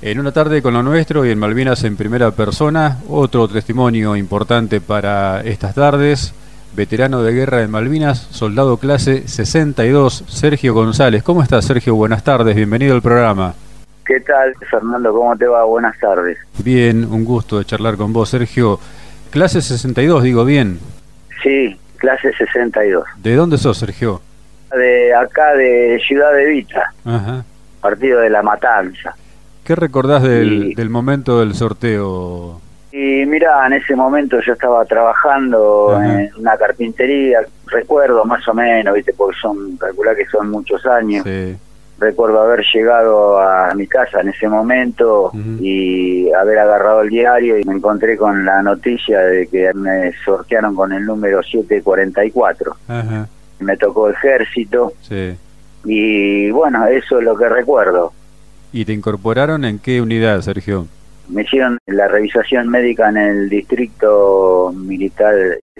En una tarde con lo nuestro y en Malvinas en primera persona, otro testimonio importante para estas tardes, veterano de guerra en Malvinas, soldado clase 62, Sergio González. ¿Cómo estás, Sergio? Buenas tardes, bienvenido al programa. ¿Qué tal, Fernando? ¿Cómo te va? Buenas tardes. Bien, un gusto de charlar con vos, Sergio. Clase 62, digo bien. Sí, clase 62. ¿De dónde sos, Sergio? De acá, de Ciudad de Vita, Ajá. partido de La Matanza. ¿Qué recordás del, Y- del momento del sorteo? Y mira, en ese momento yo estaba trabajando Ajá. en una carpintería, recuerdo más o menos, viste, porque son, calculá que son muchos años. Sí. Recuerdo haber llegado a mi casa en ese momento y haber agarrado el diario y me encontré con la noticia de que me sortearon con el número 744. Ajá. Me tocó ejército Sí. y bueno, eso es lo que recuerdo. ¿Y te incorporaron en qué unidad, Sergio? Me hicieron la revisación médica en el distrito militar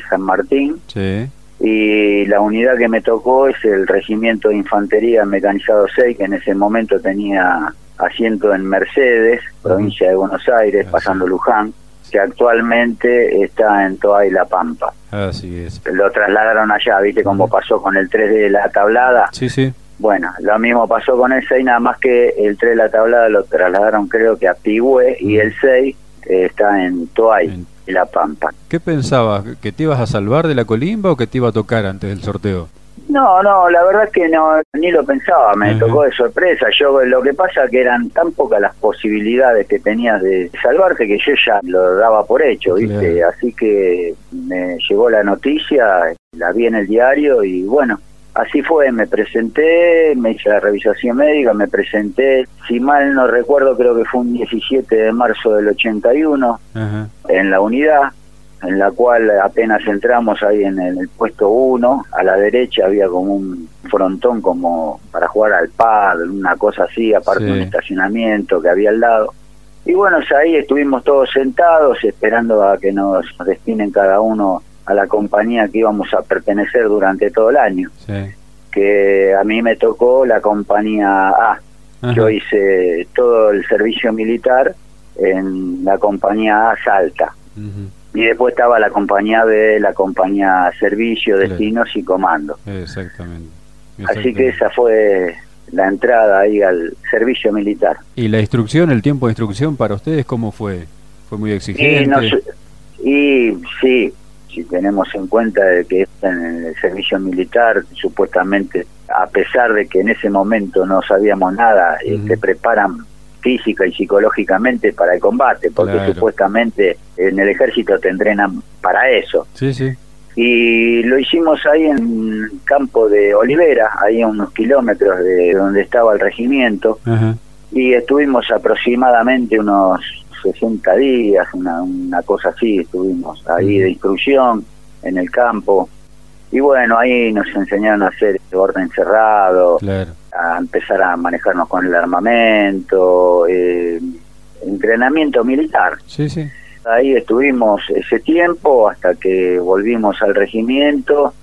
San Martín Sí. y la unidad que me tocó es el Regimiento de Infantería Mecanizado 6, que en ese momento tenía asiento en Mercedes, provincia de Buenos Aires, Así. pasando Luján, que actualmente está en Toa y La Pampa. Así es. Lo trasladaron allá, ¿viste cómo Ujú. pasó con el 3 de la tablada? Sí, sí. Bueno, lo mismo pasó con el 6, nada más que el 3 de la tablada lo trasladaron creo que a Pigüé y el 6 eh, está en Toay En- y La Pampa. ¿Qué pensabas? ¿Que te ibas a salvar de la colimba o que te iba a tocar antes del sorteo? No, no, la verdad es que no, ni lo pensaba, me Ajá. tocó de sorpresa. Yo lo que pasa que eran tan pocas las posibilidades que tenías de salvarte que yo ya lo daba por hecho, ¿viste? Claro. Así que me llegó la noticia, la vi en el diario y bueno, así fue, me presenté, me hice la revisación médica, me presenté, si mal no recuerdo creo que fue un 17 de marzo del 81 Ajá. en la unidad, en la cual apenas entramos ahí en el puesto 1, a la derecha había como un frontón como para jugar al pad, una cosa así, aparte Sí. un estacionamiento que había al lado. Y bueno, ahí estuvimos todos sentados esperando a que nos destinen cada uno a la compañía que íbamos a pertenecer durante todo el año, Sí. que a mí me tocó la compañía A. Ajá. Yo hice todo el servicio militar en la compañía A Salta. Y después estaba la compañía B, la compañía Servicio. Destinos y Comando. Exactamente. Así que esa fue la entrada ahí al servicio militar. ¿Y la instrucción, el tiempo de instrucción para ustedes cómo fue? ¿Fue muy Y, exigente? nos- y sí, si tenemos en cuenta de que en el servicio militar, supuestamente, a pesar de que en ese momento no sabíamos nada, eh, Ujú. te preparan física y psicológicamente para el combate, porque Claro. supuestamente en el ejército te entrenan para eso. Sí, sí. y lo hicimos ahí en campo de Olivera, ahí a unos kilómetros de donde estaba el regimiento, y estuvimos aproximadamente unos 60 días, una, una cosa así, estuvimos ahí de instrucción en el campo, y bueno, ahí nos enseñaron a hacer orden cerrado, Claro. a empezar a manejarnos con el armamento, eh, entrenamiento militar. Sí, sí. Ahí estuvimos ese tiempo hasta que volvimos al regimiento,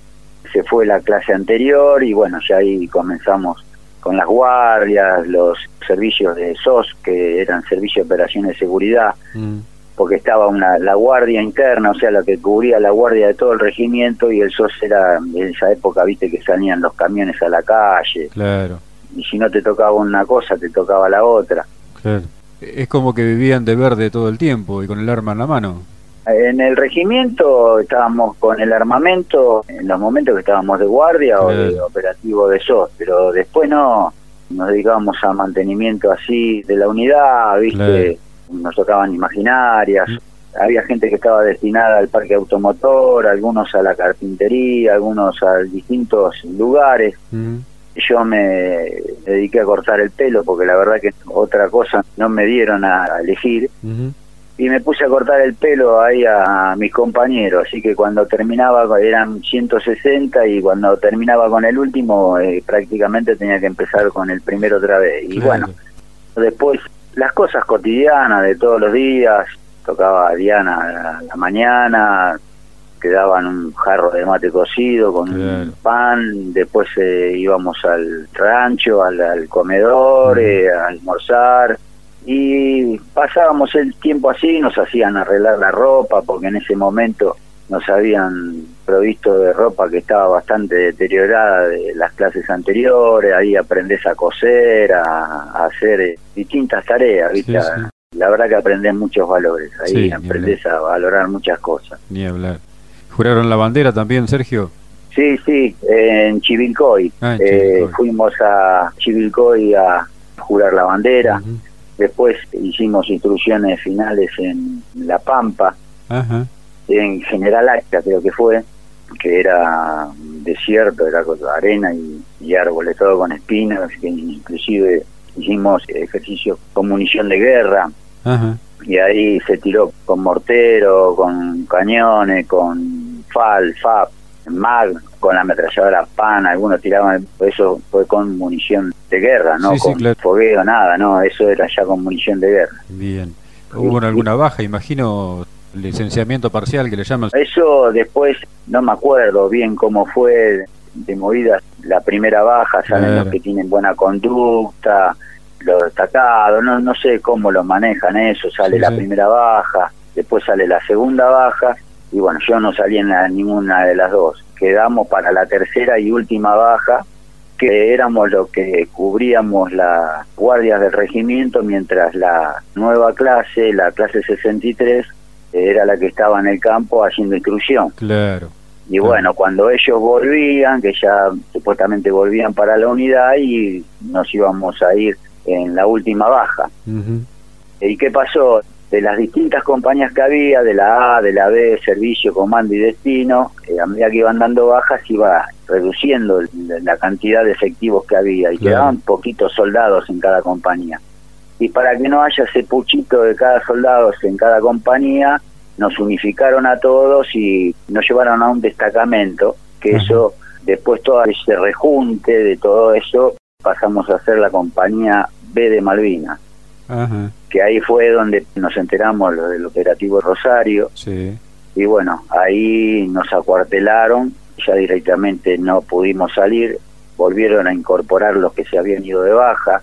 se fue la clase anterior y bueno, ya ahí comenzamos con las guardias, los servicios de SOS, que eran servicios de operaciones de seguridad, Mm. porque estaba una, la guardia interna, o sea, la que cubría la guardia de todo el regimiento y el SOS era en esa época, viste que salían los camiones a la calle Claro. y si no te tocaba una cosa, te tocaba la otra. Claro. Es como que vivían de verde todo el tiempo y con el arma en la mano. En el regimiento estábamos con el armamento en los momentos que estábamos de guardia o de operativo de SOS, pero después no, nos dedicábamos a mantenimiento así de la unidad, ¿viste? Nos tocaban imaginarias, Mm. había gente que estaba destinada al parque automotor, algunos a la carpintería, algunos a distintos lugares. Mm. Yo me dediqué a cortar el pelo porque la verdad que otra cosa no me dieron a elegir. Y me puse a cortar el pelo ahí a, mis compañeros, así que cuando terminaba eran 160 y cuando terminaba con el último eh, prácticamente tenía que empezar con el primero otra vez. Y Claro. bueno, después las cosas cotidianas de todos los días, tocaba a Diana a la mañana, quedaban un jarro de mate cocido con Claro. un pan, después eh, íbamos al rancho, al, al comedor, eh, a almorzar, Y pasábamos el tiempo así, nos hacían arreglar la ropa, porque en ese momento nos habían provisto de ropa que estaba bastante deteriorada de las clases anteriores, ahí aprendes a coser, a, hacer eh, distintas tareas, ¿viste? La verdad que aprendes muchos valores, ahí aprendes a valorar muchas cosas. Ni hablar. ¿Juraron la bandera también, Sergio? Sí, sí, en Chivilcoy. Ah, eh, fuimos a Chivilcoy a jurar la bandera. Después hicimos instrucciones finales en La Pampa. En General Acta creo que fue, que era desierto, era con arena y, árboles, todo con espinas, que inclusive hicimos ejercicios con munición de guerra. Y ahí se tiró con mortero, con cañones, con FAL, FAP, MAG, con la ametralladora PAN, algunos tiraban, eso fue con munición de guerra, no con fogueo, nada, no, eso era ya con munición de guerra. Bien. ¿Hubo alguna baja, imagino, licenciamiento parcial que le llaman? Eso después, no me acuerdo bien cómo fue de movida la primera baja, salen los que tienen buena conducta, los destacados, no, no sé cómo lo manejan eso, sale la primera baja, después sale la segunda baja, y bueno, yo no salí en ninguna de las dos, quedamos para la tercera y última baja, que éramos los que cubríamos las guardias del regimiento, mientras la nueva clase, la clase 63, era la que estaba en el campo haciendo instrucción. Claro. Y bueno, cuando ellos volvían, que ya supuestamente volvían para la unidad y nos íbamos a ir en la última baja. ¿Y qué pasó? De las distintas compañías que había, de la A, de la B, servicio, comando y destino, eh, a medida que iban dando bajas iba reduciendo la cantidad de efectivos que había y quedaban poquitos soldados en cada compañía. Y para que no haya ese puchito de cada soldado en cada compañía, nos unificaron a todos y nos llevaron a un destacamento, que eso, después todo ese rejunte de todo eso, pasamos a ser la compañía B de Malvinas. Que ahí fue donde nos enteramos del operativo Rosario. Y bueno, ahí nos acuartelaron, ya directamente no pudimos salir, volvieron a incorporar los que se habían ido de baja,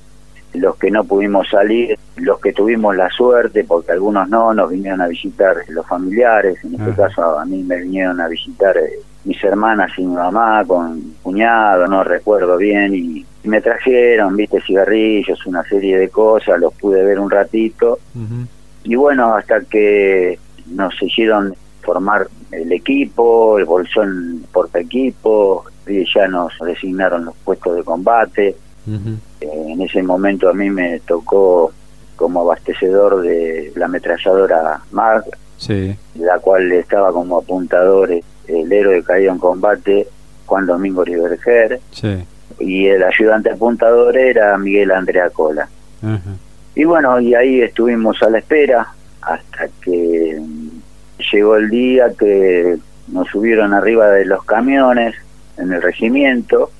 los que no pudimos salir, los que tuvimos la suerte, porque algunos no, nos vinieron a visitar los familiares, en este caso a mí me vinieron a visitar eh, mis hermanas y mi mamá con cuñado, no recuerdo bien, y me trajeron, viste, cigarrillos, una serie de cosas, los pude ver un ratito. Y bueno, hasta que nos hicieron formar el equipo, el bolsón porta equipo, y ya nos designaron los puestos de combate. en ese momento a mí me tocó como abastecedor de la ametralladora MAG, la cual estaba como apuntador el héroe caído en combate Juan Domingo Riverger. Sí y el ayudante apuntador era Miguel Andrea Cola. Y bueno, y ahí estuvimos a la espera hasta que llegó el día que nos subieron arriba de los camiones en el regimiento,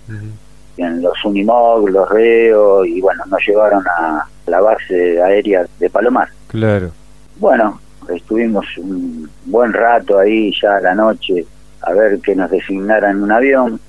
en los Unimog, los Reos, y bueno, nos llevaron a la base aérea de Palomar. Claro. Bueno, estuvimos un buen rato ahí ya a la noche a ver que nos designaran un avión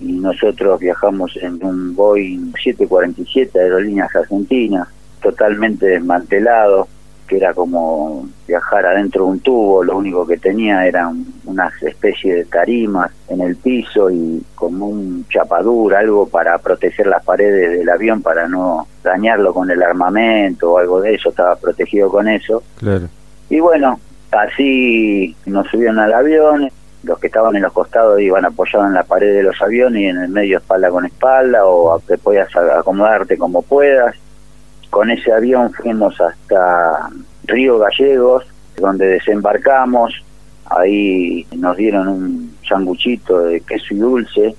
y nosotros viajamos en un Boeing 747 Aerolíneas Argentinas, totalmente desmantelado, que era como viajar adentro de un tubo, lo único que tenía eran unas especies de tarimas en el piso y como un chapadura, algo para proteger las paredes del avión para no dañarlo con el armamento o algo de eso, estaba protegido con eso. Claro. Y bueno, así nos subieron al avión, los que estaban en los costados iban apoyados en la pared de los aviones y en el medio espalda con espalda o te podías acomodarte como puedas. Con ese avión fuimos hasta Río Gallegos, donde desembarcamos. Ahí nos dieron un sanguchito de queso y dulce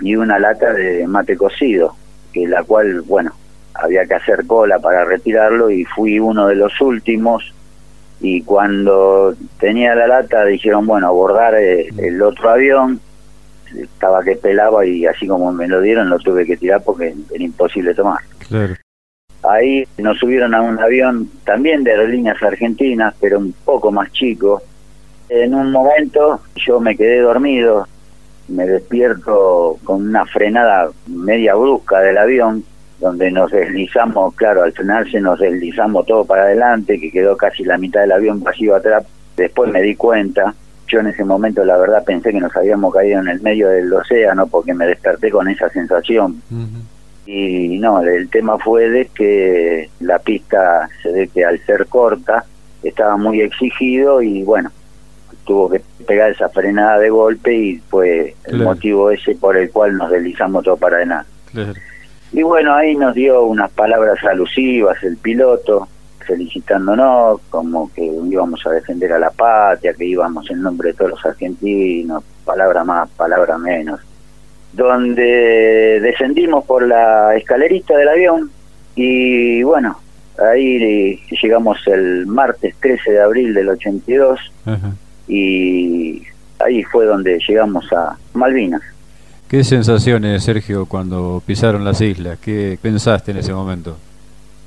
y una lata de mate cocido, que la cual, bueno, había que hacer cola para retirarlo y fui uno de los últimos y cuando tenía la lata dijeron, bueno, abordar eh, el, otro avión, estaba que pelaba y así como me lo dieron lo tuve que tirar porque era imposible tomar. Ahí nos subieron a un avión también de aerolíneas argentinas, pero un poco más chico. En un momento yo me quedé dormido, me despierto con una frenada media brusca del avión donde nos deslizamos, claro, al frenarse nos deslizamos todo para adelante, que quedó casi la mitad del avión vacío atrás. Después me di cuenta, yo en ese momento la verdad pensé que nos habíamos caído en el medio del océano porque me desperté con esa sensación. Y no, el tema fue de que la pista se ve que al ser corta estaba muy exigido y bueno, tuvo que pegar esa frenada de golpe y fue el motivo ese por el cual nos deslizamos todo para adelante. Y bueno, ahí nos dio unas palabras alusivas el piloto, felicitándonos, como que íbamos a defender a la patria, que íbamos en nombre de todos los argentinos, palabra más, palabra menos. Donde descendimos por la escalerita del avión y bueno, ahí llegamos el martes 13 de abril del 82 y ahí fue donde llegamos a Malvinas. ¿Qué sensaciones, Sergio, cuando pisaron las islas? ¿Qué pensaste en ese momento?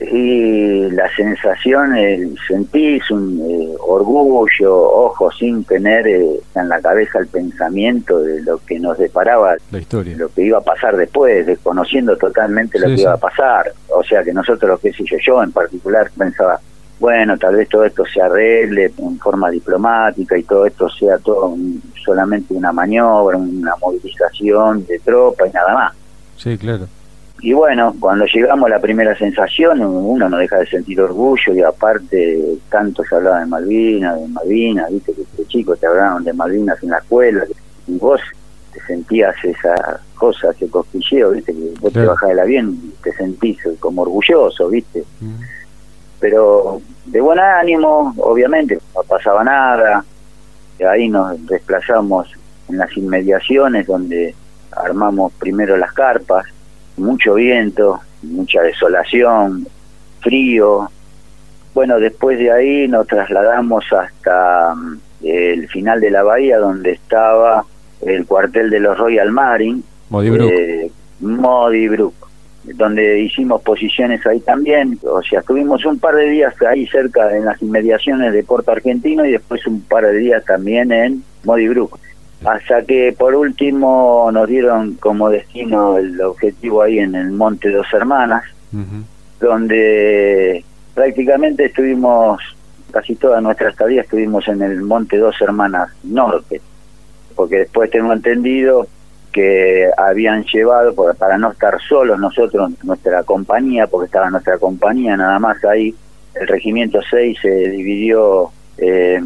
Y la sensación, el sentís un eh, orgullo, ojo, sin tener eh, en la cabeza el pensamiento de lo que nos deparaba, la historia. lo que iba a pasar después, desconociendo totalmente lo que iba a pasar. O sea que nosotros, qué sé yo, yo en particular pensaba, bueno, tal vez todo esto se arregle en forma diplomática y todo esto sea todo solamente una maniobra, una movilización de tropa y nada más. Sí, claro. Y bueno, cuando llegamos a la primera sensación, uno no deja de sentir orgullo y aparte tanto se hablaba de Malvinas, de Malvinas, viste que de chicos te hablaron de Malvinas en la escuela y vos te sentías esa cosa, ese cosquilleo, viste que vos te bajás del avión y te sentís como orgulloso, viste pero de buen ánimo, obviamente, no pasaba nada, ahí nos desplazamos en las inmediaciones donde armamos primero las carpas, mucho viento, mucha desolación, frío. Bueno, después de ahí nos trasladamos hasta mm, el final de la bahía donde estaba el cuartel de los Royal Marine, Modibrook. Eh, Modibrook donde hicimos posiciones ahí también, o sea, estuvimos un par de días ahí cerca en las inmediaciones de Puerto Argentino y después un par de días también en Modibruco. Hasta que por último nos dieron como destino el objetivo ahí en el Monte Dos Hermanas, donde prácticamente estuvimos, casi toda nuestra estadía estuvimos en el Monte Dos Hermanas Norte, porque después tengo entendido que habían llevado para no estar solos nosotros, nuestra compañía, porque estaba nuestra compañía nada más ahí, el regimiento 6 se dividió, eh,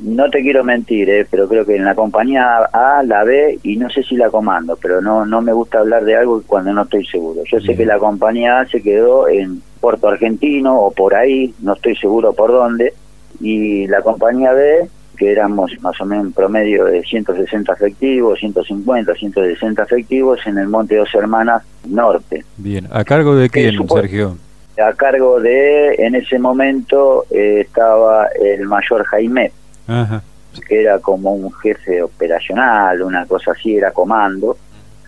no te quiero mentir, eh, pero creo que en la compañía A, la B y no sé si la comando, pero no, no me gusta hablar de algo cuando no estoy seguro. Yo sé que la compañía A se quedó en Puerto Argentino o por ahí, no estoy seguro por dónde, y la compañía B que éramos más o menos en promedio de 160 efectivos, 150, 160 efectivos en el Monte Dos Hermanas Norte. Bien, ¿a cargo de quién, Sergio? A cargo de, en ese momento eh, estaba el mayor Jaime, que era como un jefe operacional, una cosa así, era comando.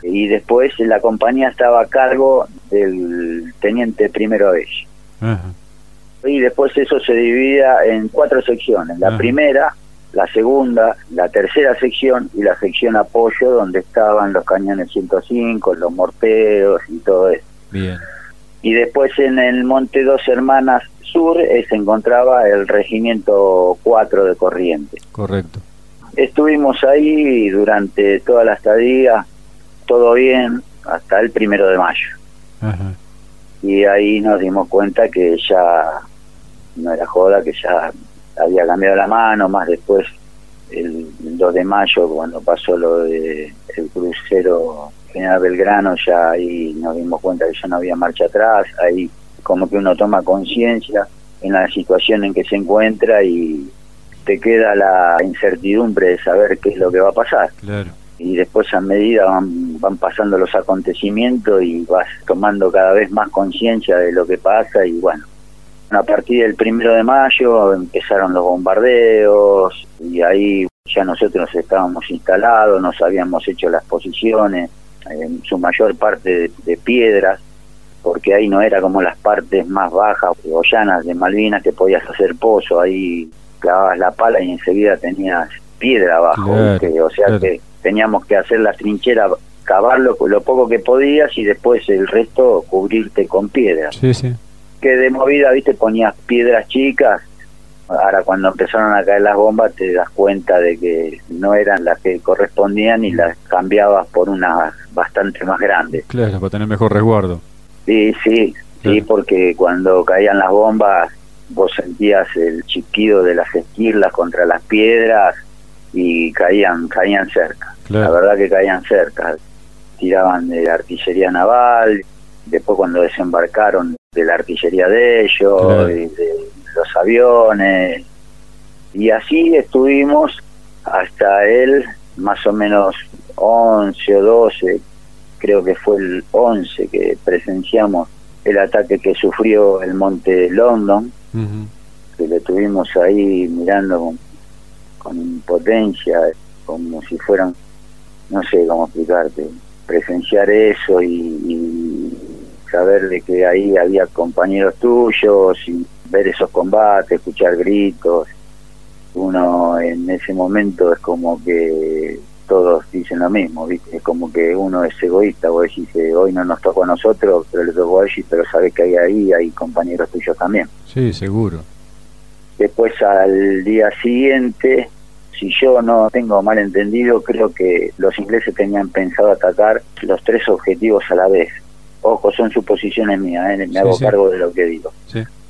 Y después la compañía estaba a cargo del teniente primero de ella. Y después eso se dividía en cuatro secciones. La primera la segunda, la tercera sección y la sección apoyo donde estaban los cañones 105, los morteros y todo eso. Bien. Y después en el Monte Dos Hermanas Sur eh, se encontraba el Regimiento 4 de Corriente. Correcto. Estuvimos ahí durante toda la estadía, todo bien, hasta el primero de mayo. Y ahí nos dimos cuenta que ya no era joda, que ya había cambiado la mano, más después el, 2 de mayo cuando pasó lo de el crucero General Belgrano, ya ahí nos dimos cuenta que ya no había marcha atrás, ahí como que uno toma conciencia en la situación en que se encuentra y te queda la incertidumbre de saber qué es lo que va a pasar. Y después a medida van, van pasando los acontecimientos y vas tomando cada vez más conciencia de lo que pasa y bueno, a partir del primero de mayo empezaron los bombardeos y ahí ya nosotros estábamos instalados, nos habíamos hecho las posiciones, en su mayor parte de, piedras, porque ahí no era como las partes más bajas o llanas de Malvinas que podías hacer pozo, ahí clavabas la pala y enseguida tenías piedra abajo, o sea que teníamos que hacer la trinchera cavar lo, lo poco que podías y después el resto cubrirte con piedras. Sí, sí. Que de movida, viste, ponías piedras chicas. Ahora cuando empezaron a caer las bombas te das cuenta de que no eran las que correspondían y las cambiabas por unas bastante más grandes. Claro, para tener mejor resguardo. Sí, sí, sí, porque cuando caían las bombas vos sentías el chiquido de las esquirlas contra las piedras y caían caían cerca. La verdad que caían cerca. Tiraban de la artillería naval, después cuando desembarcaron de la artillería de ellos, de los aviones. Y así estuvimos hasta el más o menos 11 o 12, creo que fue el 11 que presenciamos el ataque que sufrió el monte London, que lo tuvimos ahí mirando con, con impotencia, como si fueran, no sé cómo explicarte, presenciar eso y, saber de que ahí había compañeros tuyos y ver esos combates, escuchar gritos. Uno en ese momento es como que todos dicen lo mismo, ¿viste? Es como que uno es egoísta, vos decís, hoy no nos tocó a nosotros, pero le tocó a ellos, pero sabés que hay ahí, hay compañeros tuyos también. Sí, seguro. Después al día siguiente, si yo no tengo mal entendido, creo que los ingleses tenían pensado atacar los tres objetivos a la vez. Ojo, son suposiciones mías, ¿eh? me hago cargo de lo que digo.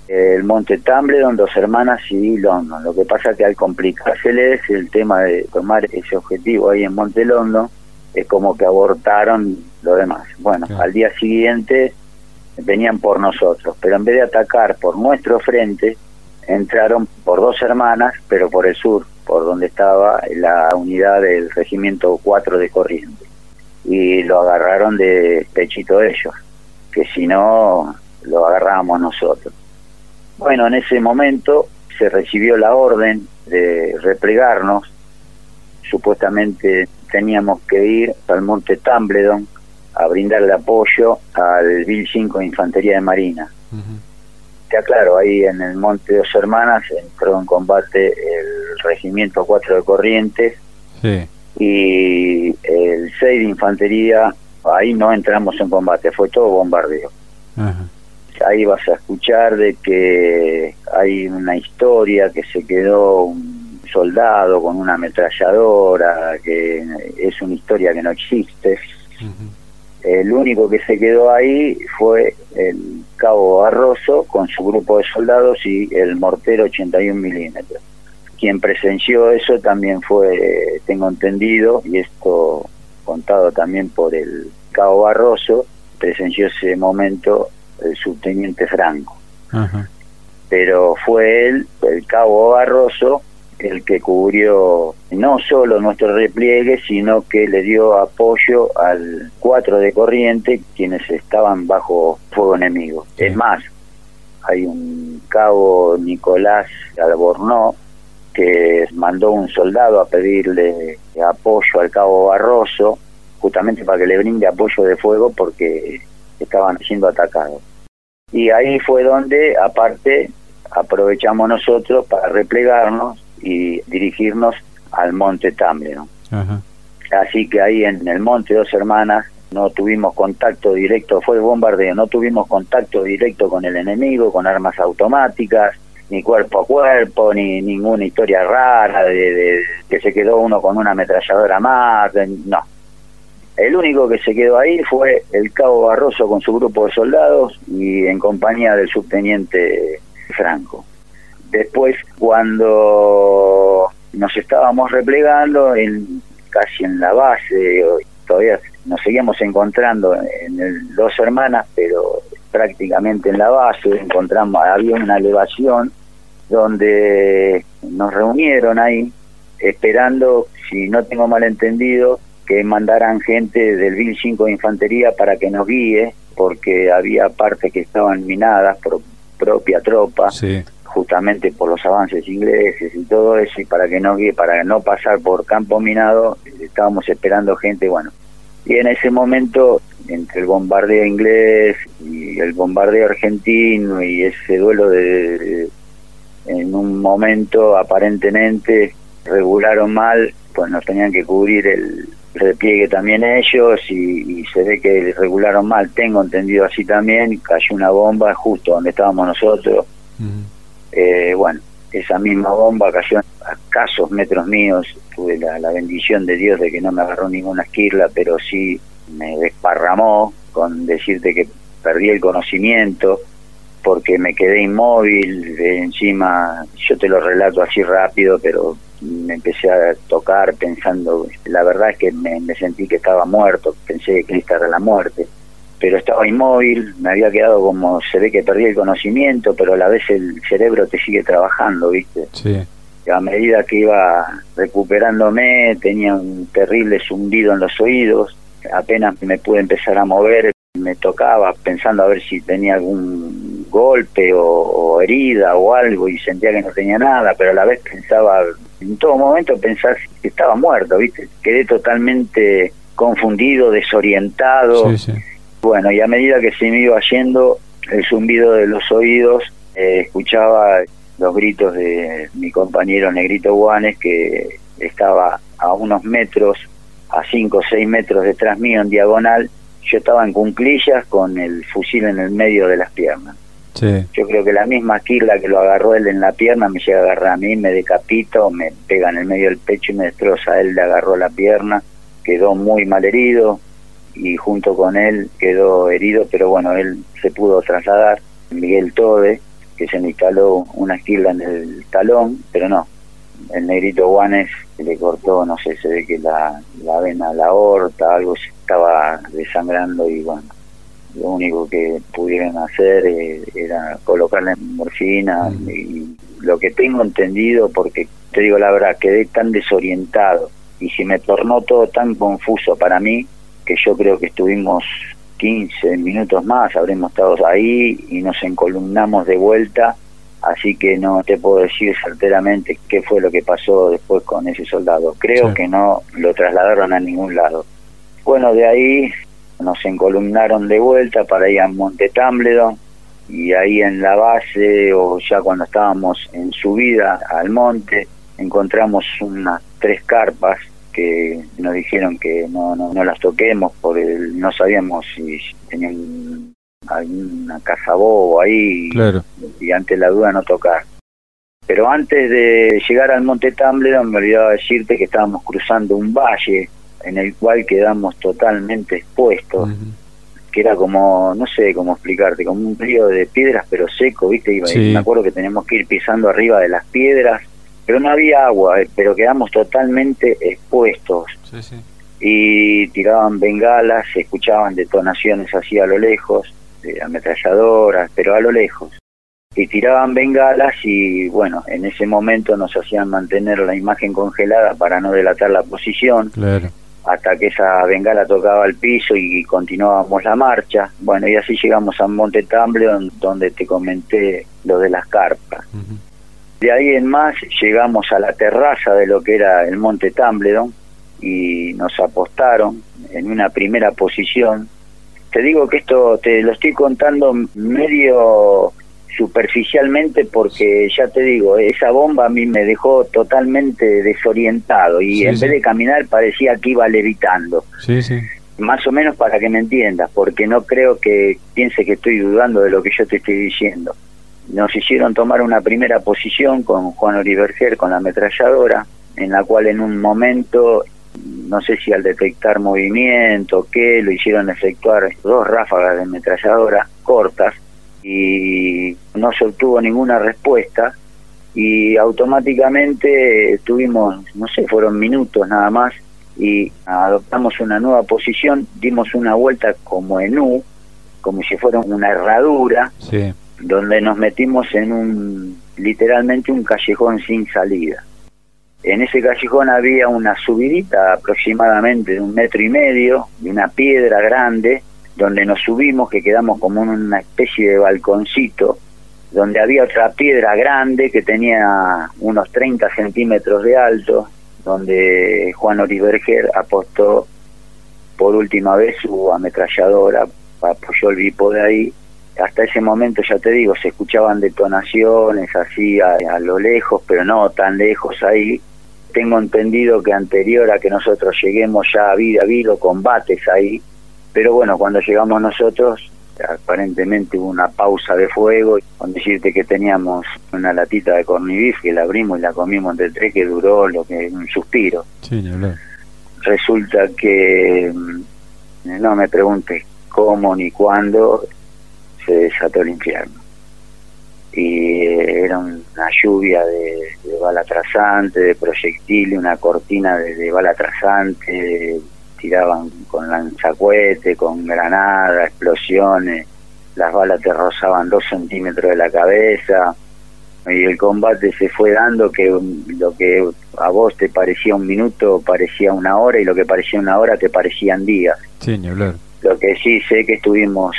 El monte Tumbledon, Dos Hermanas y London. Lo que pasa que al complicárseles el tema de tomar ese objetivo ahí en Monte London, es como que abortaron lo demás. Bueno, al día siguiente venían por nosotros, pero en vez de atacar por nuestro frente, entraron por dos hermanas, pero por el sur, por donde estaba la unidad del regimiento 4 de Corriente. Y lo agarraron de pechito ellos, que si no, lo agarrábamos nosotros. Bueno, en ese momento se recibió la orden de replegarnos. Supuestamente teníamos que ir al monte Tumbledon a brindarle apoyo al Bill 5 de Infantería de Marina claro, ahí en el Monte Dos Hermanas entró en combate el Regimiento 4 de Corrientes y el 6 de Infantería, ahí no entramos en combate, fue todo bombardeo. Ahí vas a escuchar de que hay una historia que se quedó un soldado con una ametralladora, que es una historia que no existe. El único que se quedó ahí fue el cabo Barroso con su grupo de soldados y el mortero 81 milímetros. Quien presenció eso también fue, tengo entendido, y esto contado también por el cabo Barroso, presenció ese momento el subteniente Franco. Pero fue él, el cabo Barroso, el que cubrió no solo nuestro repliegue, sino que le dio apoyo al 4 de corriente, quienes estaban bajo fuego enemigo. Es más, hay un cabo Nicolás Albornoz que mandó un soldado a pedirle apoyo al cabo Barroso, justamente para que le brinde apoyo de fuego porque estaban siendo atacados. Y ahí fue donde, aparte, aprovechamos nosotros para replegarnos y dirigirnos al monte Tambre. Así que ahí en el monte Dos Hermanas no tuvimos contacto directo, fue el bombardeo, no tuvimos contacto directo con el enemigo, con armas automáticas, ni cuerpo a cuerpo, ni ninguna historia rara de, que se quedó uno con una ametralladora más, no. El único que se quedó ahí fue el cabo Barroso con su grupo de soldados y en compañía del subteniente Franco. Después, cuando nos estábamos replegando, en, casi en la base, todavía nos seguíamos encontrando en el Dos Hermanas, pero prácticamente en la base encontramos, había una elevación donde nos reunieron ahí, esperando, si no tengo mal entendido, que mandaran gente del Bill 5 de Infantería para que nos guíe, porque había partes que estaban minadas por propia tropa. Sí justamente por los avances ingleses y todo eso y para que no para no pasar por campo minado estábamos esperando gente bueno y en ese momento entre el bombardeo inglés y el bombardeo argentino y ese duelo de, en un momento aparentemente regularon mal pues nos tenían que cubrir el repliegue también ellos y, se ve que regularon mal, tengo entendido así también, cayó una bomba justo donde estábamos nosotros. Eh, bueno, esa misma bomba cayó a escasos metros míos, tuve la, la, bendición de Dios de que no me agarró ninguna esquirla, pero sí me desparramó con decirte que perdí el conocimiento porque me quedé inmóvil, encima yo te lo relato así rápido, pero me empecé a tocar pensando, la verdad es que me, sentí que estaba muerto, pensé que esta era la muerte, pero estaba inmóvil, me había quedado como, se ve que perdí el conocimiento, pero a la vez el cerebro te sigue trabajando, ¿viste? Sí. Y a medida que iba recuperándome, tenía un terrible zumbido en los oídos, apenas me pude empezar a mover, me tocaba pensando a ver si tenía algún golpe o, herida o algo y sentía que no tenía nada, pero a la vez pensaba, en todo momento pensar que estaba muerto, ¿viste? Quedé totalmente confundido, desorientado. Bueno, y a medida que se me iba yendo el zumbido de los oídos, eh, escuchaba los gritos de mi compañero Negrito Guanes que estaba a unos metros, a cinco o seis metros detrás mío en diagonal, yo estaba en cunclillas con el fusil en el medio de las piernas. Yo creo que la misma quirla que lo agarró él en la pierna me llega a agarrar a mí, me decapita o me pega en el medio del pecho y me destroza. Él le agarró la pierna, quedó muy mal herido y junto con él quedó herido, pero bueno, él se pudo trasladar. Miguel Tode, que se me instaló una esquila en el talón, pero no, el negrito Guanes le cortó, no sé, se ve que la, la vena, la aorta, algo estaba desangrando y bueno, lo único que pudieron hacer eh, era colocarle morfina mm. y lo que tengo entendido, porque te digo la verdad, quedé tan desorientado y se me tornó todo tan confuso para mí que yo creo que estuvimos 15 minutos más, habremos estado ahí y nos encolumnamos de vuelta así que no te puedo decir certeramente qué fue lo que pasó después con ese soldado. Creo que no lo trasladaron a ningún lado. Bueno, de ahí nos encolumnaron de vuelta para ir a Monte Tambledon y ahí en la base o ya cuando estábamos en subida al monte encontramos unas tres carpas que nos dijeron que no, no, no las toquemos porque no sabíamos si tenían alguna casa bobo ahí y ante la duda no tocar. Pero antes de llegar al Monte Tambledon me olvidaba decirte que estábamos cruzando un valle en el cual quedamos totalmente expuestos, que era como, no sé cómo explicarte, como un río de piedras pero seco, ¿viste? Y me acuerdo que teníamos que ir pisando arriba de las piedras, pero no había agua, eh, pero quedamos totalmente expuestos. Y tiraban bengalas, se escuchaban detonaciones así a lo lejos de ametralladoras, pero a lo lejos. Y tiraban bengalas y bueno, en ese momento nos hacían mantener la imagen congelada para no delatar la posición. Hasta que esa bengala tocaba el piso y continuábamos la marcha. Bueno, y así llegamos a Monte Tambleon, donde te comenté lo de las carpas. De ahí en más llegamos a la terraza de lo que era el Monte Tambledon y nos apostaron en una primera posición te digo que esto te lo estoy contando medio superficialmente porque ya te digo, esa bomba a mí me dejó totalmente desorientado y en vez de caminar parecía que iba levitando. Sí, sí. Más o menos para que me entiendas, porque no creo que piense que estoy dudando de lo que yo te estoy diciendo. Nos hicieron tomar una primera posición con Juan Oliverger con la ametralladora, en la cual en un momento no sé si al detectar movimiento, qué, lo hicieron efectuar dos ráfagas de ametralladora cortas y no se obtuvo ninguna respuesta y automáticamente tuvimos, no sé, fueron minutos nada más y adoptamos una nueva posición, dimos una vuelta como en U, como si fuera una herradura, donde nos metimos en un, literalmente un callejón sin salida. En ese callejón había una subidita aproximadamente de un metro y medio, de una piedra grande, donde nos subimos, que quedamos como en una especie de balconcito, donde había otra piedra grande que tenía unos 30 centímetros de alto, donde Juan Oriberger apostó por última vez su ametralladora, apoyó el bipo de ahí. Hasta ese momento, ya te digo, se escuchaban detonaciones así a lo lejos, pero no tan lejos ahí Tengo entendido que anterior a que nosotros lleguemos ya había habido combates ahí, pero bueno, cuando llegamos nosotros aparentemente hubo una pausa de fuego, con decirte que teníamos una latita de cornibif que la abrimos y la comimos entre tres que duró lo que un suspiro. Sí, Resulta que mm, no me preguntes cómo ni cuándo se desató el infierno. Y era una lluvia de, bala trasante, de proyectiles, una cortina de, bala trasante, tiraban con lanzacuete, con granada, explosiones, las balas te rozaban dos centímetros de la cabeza y el combate se fue dando que lo que a vos te parecía un minuto parecía una hora y lo que parecía una hora te parecían días. Sí, ni hablar. Lo que sí sé que estuvimos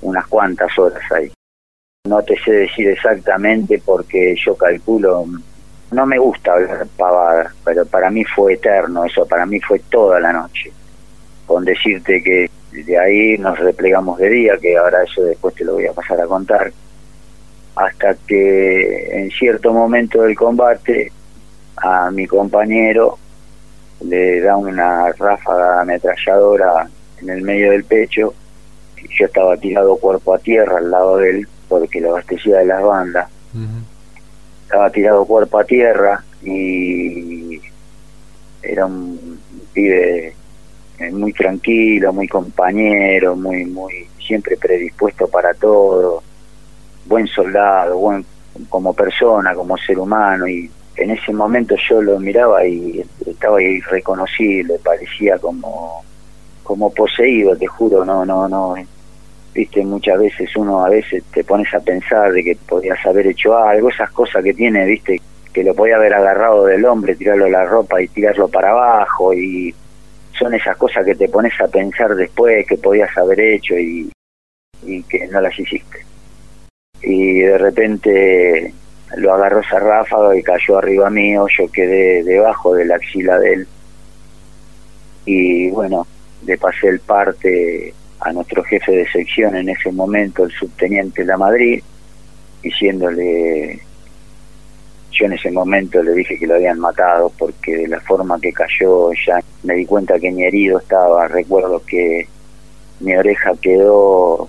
unas cuantas horas ahí. No te sé decir exactamente porque yo calculo, no me gusta hablar pavada, pero para mí fue eterno, eso para mí fue toda la noche. Con decirte que de ahí nos replegamos de día, que ahora eso después te lo voy a pasar a contar, hasta que en cierto momento del combate a mi compañero le da una ráfaga ametralladora en el medio del pecho yo estaba tirado cuerpo a tierra al lado de él porque lo abastecía de las bandas estaba tirado cuerpo a tierra y era un pibe eh, muy tranquilo muy compañero muy muy siempre predispuesto para todo buen soldado buen como persona como ser humano y en ese momento yo lo miraba y estaba irreconocible, parecía como como poseído, te juro, no, no, no. Viste, muchas veces uno a veces te pones a pensar de que podías haber hecho algo, esas cosas que tiene, viste, que lo podía haber agarrado del hombre, tirarlo la ropa y tirarlo para abajo y son esas cosas que te pones a pensar después que podías haber hecho y, y que no las hiciste. Y de repente lo agarró esa ráfaga y cayó arriba mío, yo quedé debajo de la axila de él y bueno, le pasé el parte a nuestro jefe de sección en ese momento, el subteniente La Madrid, diciéndole, yo en ese momento le dije que lo habían matado porque de la forma que cayó ya me di cuenta que mi herido estaba, recuerdo que mi oreja quedó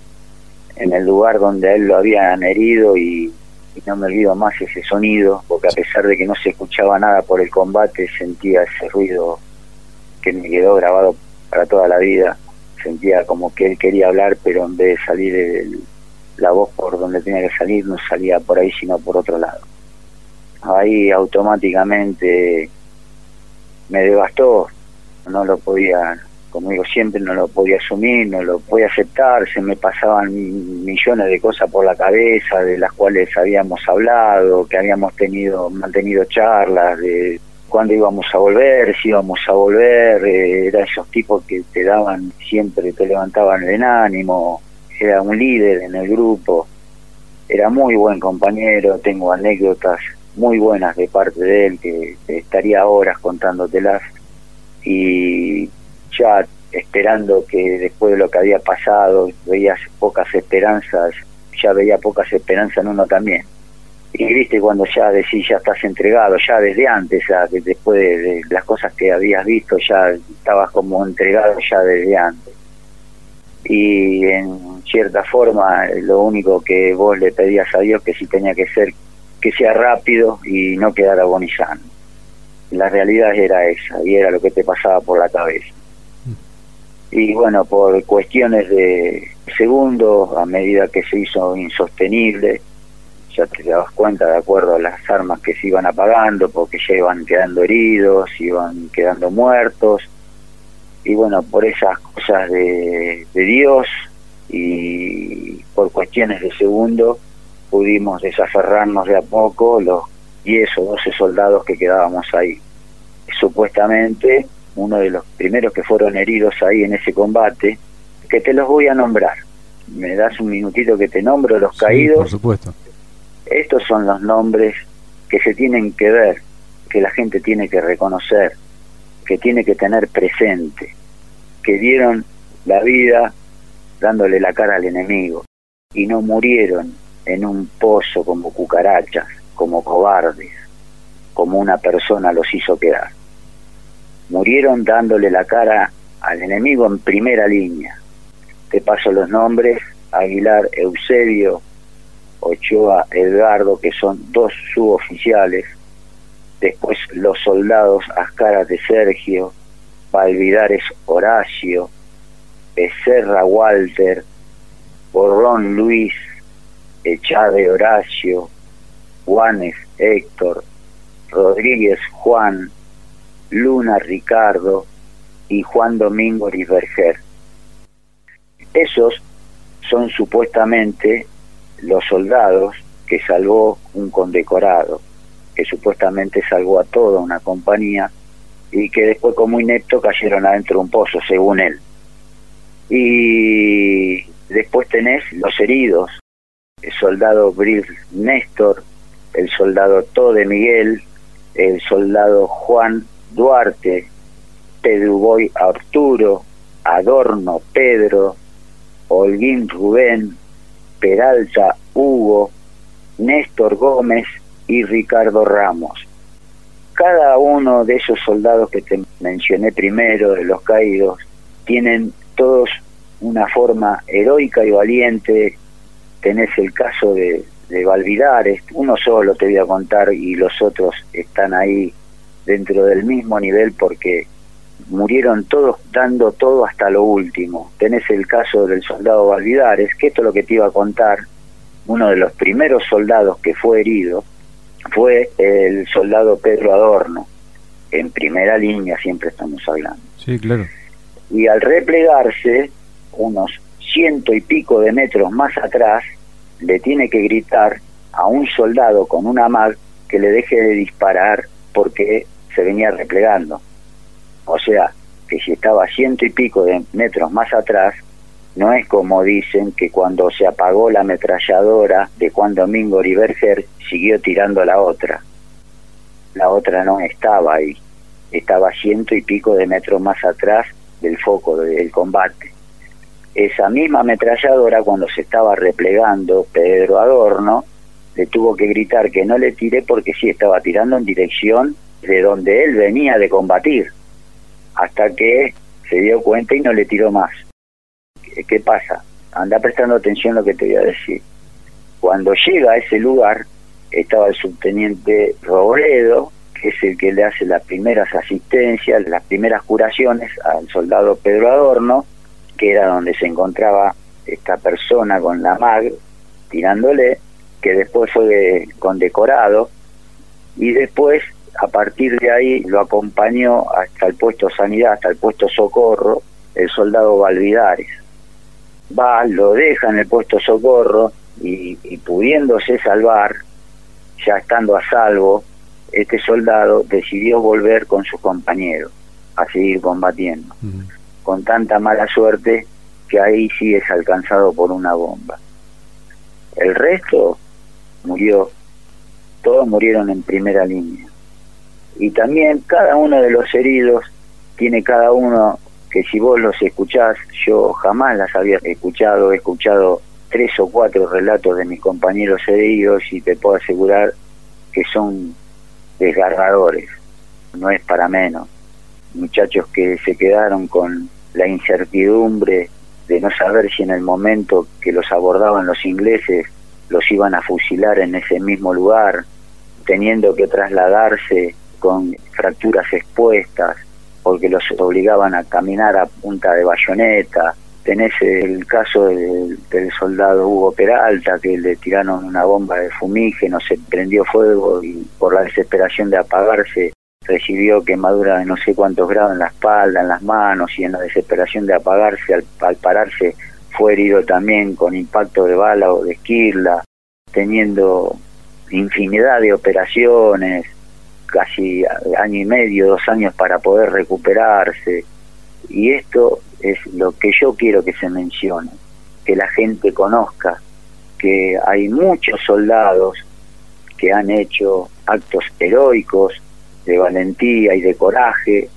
en el lugar donde a él lo habían herido y y no me olvido más ese sonido, porque a pesar de que no se escuchaba nada por el combate, sentía ese ruido que me quedó grabado para toda la vida. Sentía como que él quería hablar, pero en vez de salir la voz por donde tenía que salir, no salía por ahí, sino por otro lado. Ahí automáticamente me devastó, no lo podía como digo siempre, no lo podía asumir, no lo podía aceptar, se me pasaban millones de cosas por la cabeza, de las cuales habíamos hablado, que habíamos tenido, mantenido charlas, de cuándo íbamos a volver, si íbamos a volver, eh, era esos tipos que te daban siempre, te levantaban el ánimo, era un líder en el grupo, era muy buen compañero, tengo anécdotas muy buenas de parte de él que estaría horas contándotelas y ya esperando que después de lo que había pasado veías pocas esperanzas, ya veía pocas esperanzas en uno también. Y viste cuando ya decís ya estás entregado, ya desde antes, ya después de, las cosas que habías visto, ya estabas como entregado ya desde antes. Y en cierta forma lo único que vos le pedías a Dios que si tenía que ser que sea rápido y no quedar agonizando. La realidad era esa y era lo que te pasaba por la cabeza y bueno, por cuestiones de segundos, a medida que se hizo insostenible, ya te dabas cuenta de acuerdo a las armas que se iban apagando, porque ya iban quedando heridos, iban quedando muertos, y bueno, por esas cosas de, de Dios y por cuestiones de segundo pudimos desaferrarnos de a poco los 10 o 12 soldados que quedábamos ahí. Supuestamente uno de los primeros que fueron heridos ahí en ese combate, que te los voy a nombrar. Me das un minutito que te nombro los caídos. Por supuesto. Estos son los nombres que se tienen que ver, que la gente tiene que reconocer, que tiene que tener presente, que dieron la vida dándole la cara al enemigo y no murieron en un pozo como cucarachas, como cobardes. como una persona los hizo quedar. Murieron dándole la cara al enemigo en primera línea. Te paso los nombres, Aguilar Eusebio, Ochoa Edgardo, que son dos suboficiales, después los soldados Ascaras de Sergio, Valvidares Horacio, Becerra Walter, Borrón Luis, Echade Horacio, Juanes Héctor, Rodríguez Juan, Luna Ricardo y Juan Domingo Risberger. Esos son supuestamente los soldados que salvó un condecorado, que supuestamente salvó a toda una compañía y que después como inepto cayeron adentro de un pozo, según él. Y después tenés los heridos, el soldado Brill Néstor, el soldado Tode Miguel, el soldado Juan Duarte, Pedro Boy Arturo, Adorno Pedro, Holguín Rubén, Peralta Hugo, Néstor Gómez y Ricardo Ramos. Cada uno de esos soldados que te mencioné primero, de los caídos, tienen todos una forma heroica y valiente. Tenés el caso de, de uno solo te voy a contar y los otros están ahí dentro del mismo nivel porque murieron todos dando todo hasta lo último. Tenés el caso del soldado Valvidares, que esto es lo que te iba a contar, uno de los primeros soldados que fue herido, fue el soldado Pedro Adorno, en primera línea siempre estamos hablando. Sí, claro. Y al replegarse, unos ciento y pico de metros más atrás, le tiene que gritar a un soldado con una mag que le deje de disparar porque se venía replegando. O sea, que si estaba ciento y pico de metros más atrás, no es como dicen que cuando se apagó la ametralladora de Juan Domingo Riverger siguió tirando la otra. La otra no estaba ahí, estaba ciento y pico de metros más atrás del foco del combate. Esa misma ametralladora cuando se estaba replegando Pedro Adorno, le tuvo que gritar que no le tire porque sí estaba tirando en dirección de donde él venía de combatir, hasta que se dio cuenta y no le tiró más. ¿Qué pasa? Anda prestando atención a lo que te voy a decir. Cuando llega a ese lugar, estaba el subteniente Robredo, que es el que le hace las primeras asistencias, las primeras curaciones al soldado Pedro Adorno, que era donde se encontraba esta persona con la mag tirándole, que después fue condecorado, y después a partir de ahí lo acompañó hasta el puesto sanidad, hasta el puesto socorro, el soldado Valvidares va, lo deja en el puesto socorro y, pudiéndose salvar, ya estando a salvo, este soldado decidió volver con su compañero a seguir combatiendo, con tanta mala suerte que ahí sí es alcanzado por una bomba. El resto murió, todos murieron en primera línea. Y también cada uno de los heridos tiene cada uno que si vos los escuchás, yo jamás las había escuchado, he escuchado tres o cuatro relatos de mis compañeros heridos y te puedo asegurar que son desgarradores, no es para menos. Muchachos que se quedaron con la incertidumbre de no saber si en el momento que los abordaban los ingleses los iban a fusilar en ese mismo lugar, teniendo que trasladarse con fracturas expuestas, porque los obligaban a caminar a punta de bayoneta. Tenés el caso del, soldado Hugo Peralta, que le tiraron una bomba de fumígeno, se prendió fuego y por la desesperación de apagarse recibió quemadura de no sé cuántos grados en la espalda, en las manos y en la desesperación de apagarse, al, al pararse fue herido también con impacto de bala o de esquirla, teniendo infinidad de operaciones, casi año y medio, dos años para poder recuperarse. Y esto es lo que yo quiero que se mencione, que la gente conozca que hay muchos soldados que han hecho actos heroicos de valentía y de coraje,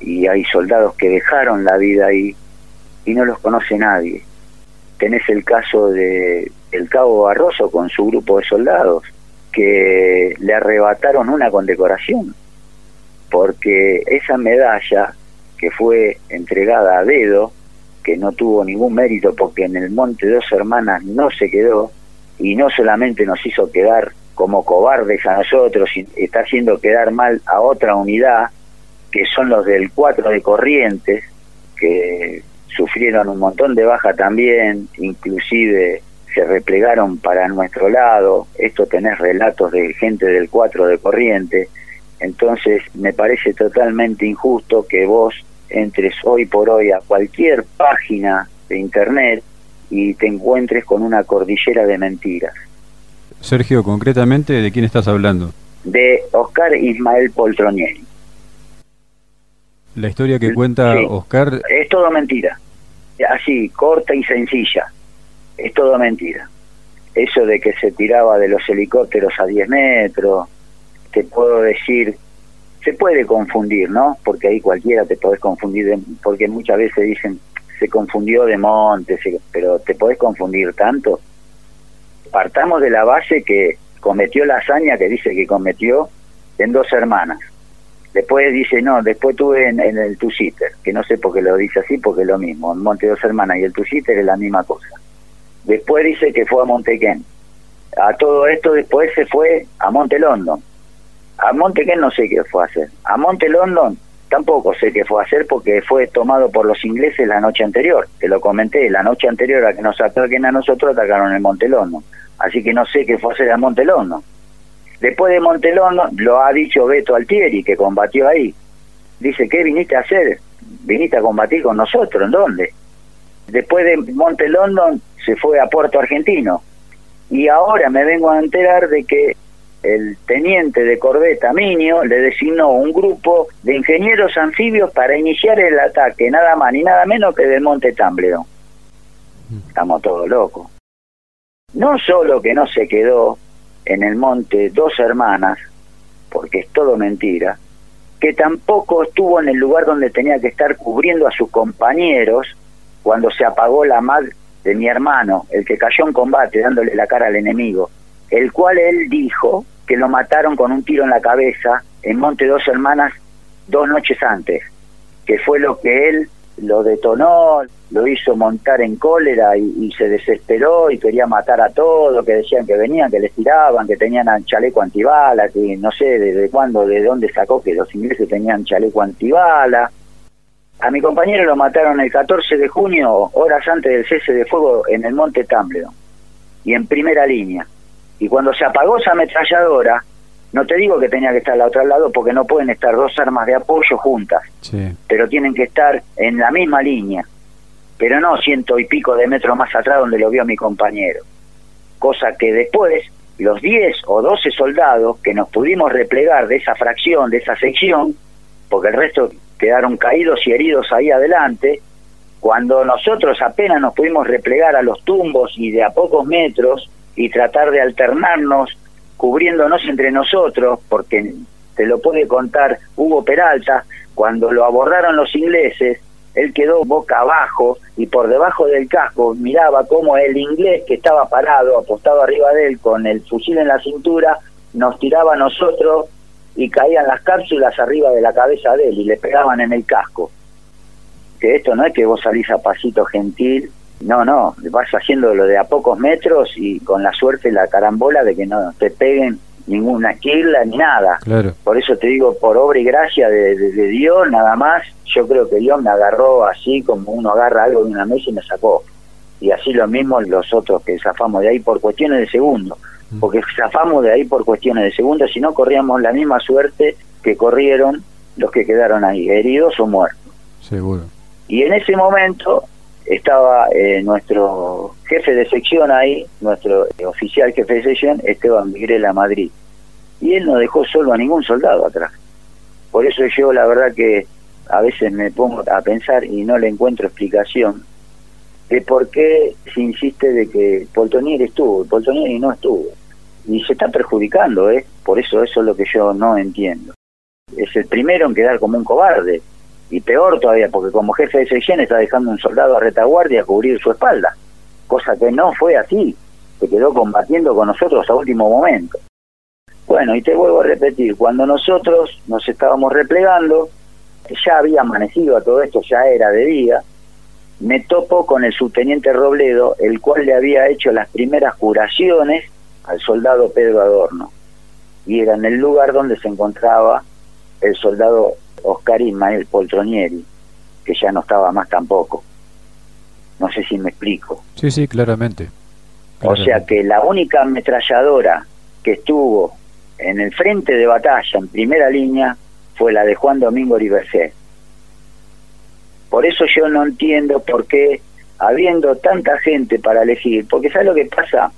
y hay soldados que dejaron la vida ahí y no los conoce nadie. Tenés el caso de el cabo Barroso con su grupo de soldados, que le arrebataron una condecoración, porque esa medalla que fue entregada a dedo, que no tuvo ningún mérito porque en el Monte Dos Hermanas no se quedó, y no solamente nos hizo quedar como cobardes a nosotros, está haciendo quedar mal a otra unidad, que son los del 4 de Corrientes, que sufrieron un montón de baja también, inclusive se replegaron para nuestro lado, esto tenés relatos de gente del 4 de Corriente, entonces me parece totalmente injusto que vos entres hoy por hoy a cualquier página de internet y te encuentres con una cordillera de mentiras. Sergio, concretamente, ¿de quién estás hablando? De Oscar Ismael Poltronieri. La historia que cuenta Oscar... Es todo mentira. Así, corta y sencilla. Es todo mentira. Eso de que se tiraba de los helicópteros a 10 metros, te puedo decir, se puede confundir, ¿no? Porque ahí cualquiera te podés confundir, porque muchas veces dicen, se confundió de monte, pero te podés confundir tanto. Partamos de la base que cometió la hazaña que dice que cometió en dos hermanas. Después dice, no, después tuve en, el Tusiter, que no sé por qué lo dice así, porque es lo mismo. En Monte Dos Hermanas y el Tusiter es la misma cosa. Después dice que fue a Montequén. A todo esto después se fue a Monte London. A Montequén no sé qué fue a hacer. A Monte London tampoco sé qué fue a hacer porque fue tomado por los ingleses la noche anterior. Te lo comenté, la noche anterior a que nos ataquen a nosotros atacaron el Monte London. Así que no sé qué fue a hacer a Monte London. Después de Monte London, lo ha dicho Beto Altieri, que combatió ahí. Dice, ¿qué viniste a hacer? Viniste a combatir con nosotros, ¿en dónde? Después de Monte London se fue a Puerto Argentino. Y ahora me vengo a enterar de que el teniente de corbeta Minio le designó un grupo de ingenieros anfibios para iniciar el ataque, nada más ni nada menos que del Monte Tambledon. Estamos todos locos. No solo que no se quedó en el monte Dos Hermanas, porque es todo mentira, que tampoco estuvo en el lugar donde tenía que estar cubriendo a sus compañeros cuando se apagó la mag de mi hermano, el que cayó en combate dándole la cara al enemigo, el cual él dijo que lo mataron con un tiro en la cabeza en Monte Dos Hermanas dos noches antes, que fue lo que él lo detonó, lo hizo montar en cólera y, se desesperó y quería matar a todos, que decían que venían, que les tiraban, que tenían chaleco antibala, que no sé desde cuándo, de dónde sacó que los ingleses tenían chaleco antibala. A mi compañero lo mataron el 14 de junio, horas antes del cese de fuego en el monte Tambledon, y en primera línea. Y cuando se apagó esa ametralladora, no te digo que tenía que estar al otro lado porque no pueden estar dos armas de apoyo juntas, pero tienen que estar en la misma línea, pero no ciento y pico de metros más atrás donde lo vio mi compañero. Cosa que después, los 10 o 12 soldados que nos pudimos replegar de esa fracción, de esa sección, porque el resto quedaron caídos y heridos ahí adelante, cuando nosotros apenas nos pudimos replegar a los tumbos y de a pocos metros y tratar de alternarnos cubriéndonos entre nosotros, porque te lo puede contar Hugo Peralta, cuando lo abordaron los ingleses, él quedó boca abajo y por debajo del casco miraba como el inglés que estaba parado, apostado arriba de él, con el fusil en la cintura, nos tiraba a nosotros y caían las cápsulas arriba de la cabeza de él y le pegaban en el casco. Que esto no es que vos salís a pasito gentil no, no, vas haciendo lo de a pocos metros y con la suerte, la carambola de que no te peguen ninguna esquila ni nada. Claro. Por eso te digo, por obra y gracia de, Dios, nada más, yo creo que Dios me agarró así como uno agarra algo de una mesa y me sacó. Y así lo mismo los otros que zafamos de ahí por cuestiones de segundo. Porque zafamos de ahí por cuestiones de segundo, si no corríamos la misma suerte que corrieron los que quedaron ahí, heridos o muertos. Seguro. Y en ese momento estaba eh, nuestro jefe de sección ahí, nuestro oficial jefe de sección, Esteban Migrela Madrid. Y él no dejó solo a ningún soldado atrás. Por eso yo la verdad que a veces me pongo a pensar y no le encuentro explicación de por qué se insiste de que Poltonier estuvo, y no estuvo. Y se está perjudicando, ¿eh? Por eso eso es lo que yo no entiendo. Es el primero en quedar como un cobarde y peor todavía, porque como jefe de sección está dejando un soldado a retaguardia a cubrir su espalda, cosa que no fue así, se quedó combatiendo con nosotros a último momento. Bueno, y te vuelvo a repetir, cuando nosotros nos estábamos replegando, ya había amanecido a todo esto, ya era de día, me topo con el subteniente Robledo, el cual le había hecho las primeras curaciones al soldado Pedro Adorno. Y era en el lugar donde se encontraba el soldado Oscar Ismael Poltronieri, que ya no estaba más tampoco. No sé si me explico. Sí, sí, claramente. O sea que la única ametralladora que estuvo en el frente de batalla, en primera línea, fue la de Juan Domingo Riverset. Por eso yo no entiendo por qué, habiendo tanta gente para elegir, porque ¿sabes lo que pasa?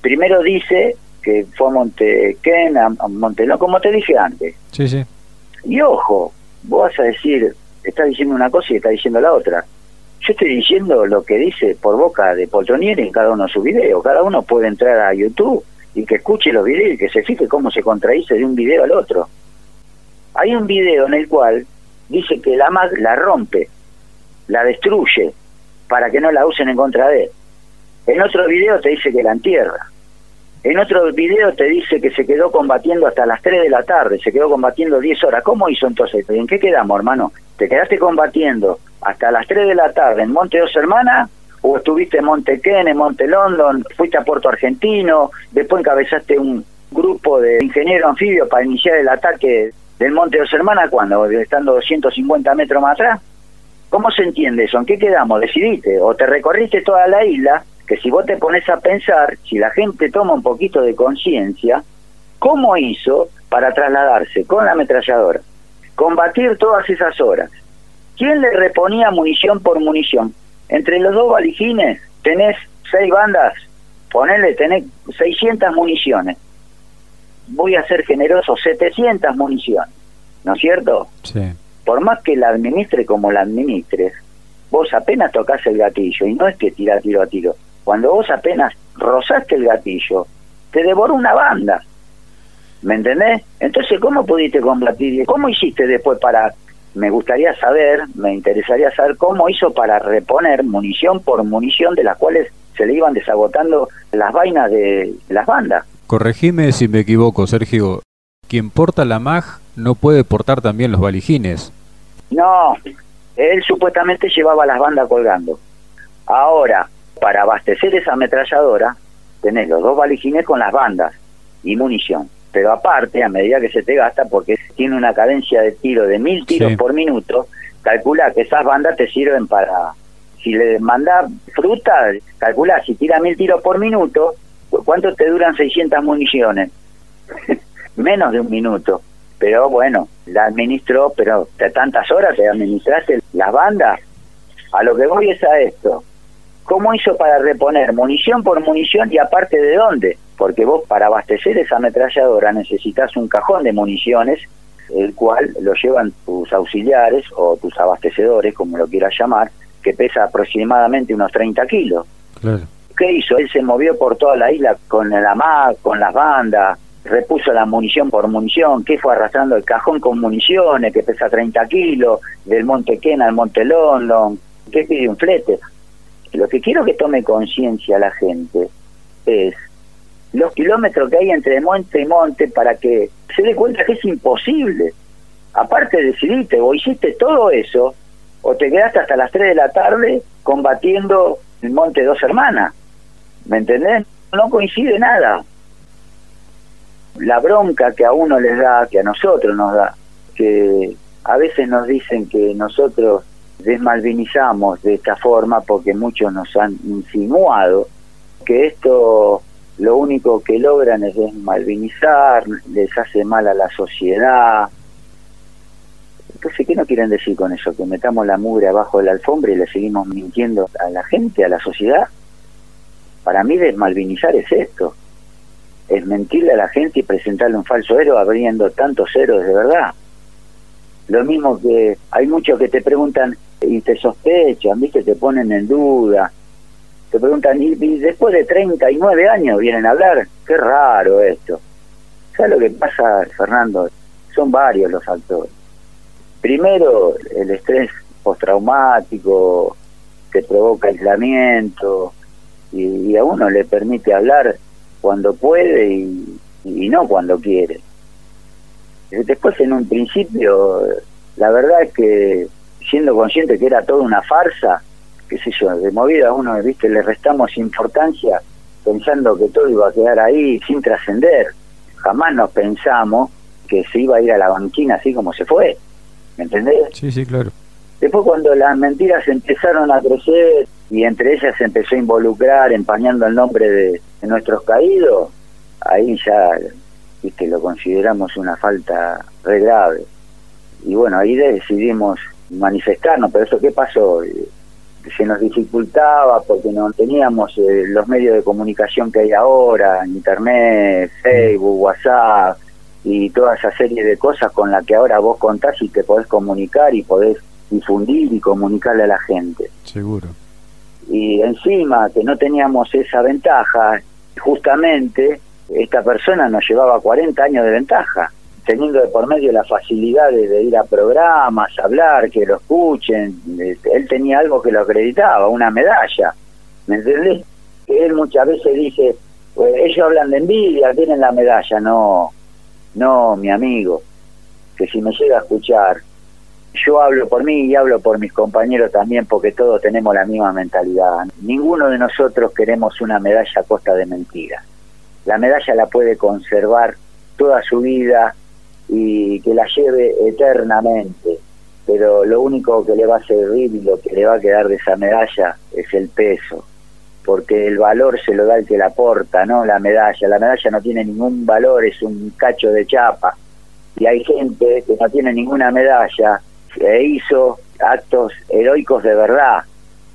Primero dice que fue a Montequén, a Montelón, como te dije antes. Sí, sí. Y ojo, vos vas a decir, estás diciendo una cosa y estás diciendo la otra. Yo estoy diciendo lo que dice por boca de Poltronieri en cada uno de sus videos. Cada uno puede entrar a YouTube y que escuche los videos y que se fije cómo se contradice de un video al otro. Hay un video en el cual dice que la MAG la rompe, la destruye, para que no la usen en contra de él. En otro video te dice que la entierra. En otro video te dice que se quedó combatiendo hasta las 3 de la tarde, se quedó combatiendo 10 horas. ¿Cómo hizo entonces? ¿En qué quedamos, hermano? ¿Te quedaste combatiendo hasta las 3 de la tarde en Monte Dos Hermanas? ¿O estuviste en Monte Ken, en Monte London, fuiste a Puerto Argentino, después encabezaste un grupo de ingenieros anfibios para iniciar el ataque del Monte Dos Hermanas cuando, estando 250 metros más atrás? ¿Cómo se entiende eso? ¿En qué quedamos? Decidiste, o te recorriste toda la isla, que si vos te pones a pensar, si la gente toma un poquito de conciencia, ¿cómo hizo para trasladarse con la ametralladora? Combatir todas esas horas. ¿Quién le reponía munición por munición? Entre los dos valijines tenés seis bandas, ponele, tenés 600 municiones voy a ser generoso, 700 municiones, ¿no es cierto? Sí. Por más que la administre como la administres, vos apenas tocas el gatillo, y no es que tira tiro a tiro, cuando vos apenas rozaste el gatillo, te devoró una banda, ¿me entendés? Entonces, ¿cómo pudiste combatir? ¿Cómo hiciste después para me gustaría saber, me interesaría saber cómo hizo para reponer munición por munición de las cuales se le iban desagotando las vainas de las bandas. Corregime si me equivoco, Sergio. Quien porta la MAG no puede portar también los valijines. No, él supuestamente llevaba las bandas colgando. Ahora, para abastecer esa ametralladora, tenés los dos valijines con las bandas y munición. Pero aparte, a medida que se te gasta, porque tiene una cadencia de tiro de mil tiros por minuto, calcula que esas bandas te sirven para... Si le mandás fruta, calcula, si tira mil tiros por minuto, ¿Cuánto te duran 600 municiones? Menos de un minuto. Pero bueno, la administró, pero de tantas horas te administraste las bandas. A lo que voy es a esto. ¿Cómo hizo para reponer munición por munición y aparte de dónde? Porque vos para abastecer esa ametralladora necesitas un cajón de municiones, el cual lo llevan tus auxiliares o tus abastecedores, como lo quieras llamar, que pesa aproximadamente unos 30 kilos. Claro. ¿Qué hizo? Él se movió por toda la isla con el AMAC, con las bandas, repuso la munición por munición, que fue arrastrando el cajón con municiones que pesa 30 kilos, del Monte Kena al Monte London, que pide un flete. Lo que quiero que tome conciencia la gente es los kilómetros que hay entre monte y monte para que se dé cuenta que es imposible. Aparte decidiste o hiciste todo eso, o te quedaste hasta las 3 de la tarde combatiendo el monte Dos Hermanas. ¿Me entendés? No coincide nada. La bronca que a uno les da, que a nosotros nos da, que a veces nos dicen que nosotros desmalvinizamos de esta forma porque muchos nos han insinuado que esto lo único que logran es desmalvinizar, les hace mal a la sociedad. Entonces, ¿qué no quieren decir con eso? ¿Que metamos la mugre abajo de la alfombra y le seguimos mintiendo a la gente, a la sociedad? Para mí desmalvinizar es esto, es mentirle a la gente y presentarle un falso héroe abriendo tantos héroes de verdad. Lo mismo que hay muchos que te preguntan y te sospechan, ¿viste? Te ponen en duda. Te preguntan, y, después de 39 años vienen a hablar, qué raro esto. ¿Sabes lo que pasa, Fernando? Son varios los factores. Primero, el estrés postraumático que provoca aislamiento, y, a uno le permite hablar cuando puede y, no cuando quiere. Después, en un principio, la verdad es que siendo consciente que era toda una farsa, qué sé yo, de movida uno, viste, le restamos importancia pensando que todo iba a quedar ahí sin trascender. Jamás nos pensamos que se iba a ir a la banquina así como se fue. ¿Me entendés? Sí, sí, claro. Después cuando las mentiras empezaron a crecer y entre ellas se empezó a involucrar empañando el nombre de, nuestros caídos, ahí ya viste lo consideramos una falta re grave. Y bueno, ahí decidimos manifestarnos, pero eso qué pasó? Eh, se nos dificultaba porque no teníamos eh, los medios de comunicación que hay ahora, internet, Facebook, WhatsApp y toda esa serie de cosas con la que ahora vos contás y te podés comunicar y podés difundir y comunicarle a la gente. Seguro. Y encima que no teníamos esa ventaja, justamente esta persona nos llevaba 40 años de ventaja, teniendo de por medio la facilidad de, ir a programas, hablar, que lo escuchen. Él tenía algo que lo acreditaba, una medalla. ¿Me entendés? Que él muchas veces dice, pues ellos hablan de envidia, tienen la medalla. No, no, mi amigo, que si me llega a escuchar, yo hablo por mí y hablo por mis compañeros también porque todos tenemos la misma mentalidad. Ninguno de nosotros queremos una medalla a costa de mentiras la medalla la puede conservar toda su vida y que la lleve eternamente, pero lo único que le va a servir y lo que le va a quedar de esa medalla es el peso, porque el valor se lo da el que la porta, no la medalla. La medalla no tiene ningún valor, es un cacho de chapa. Y hay gente que no tiene ninguna medalla e hizo actos heroicos de verdad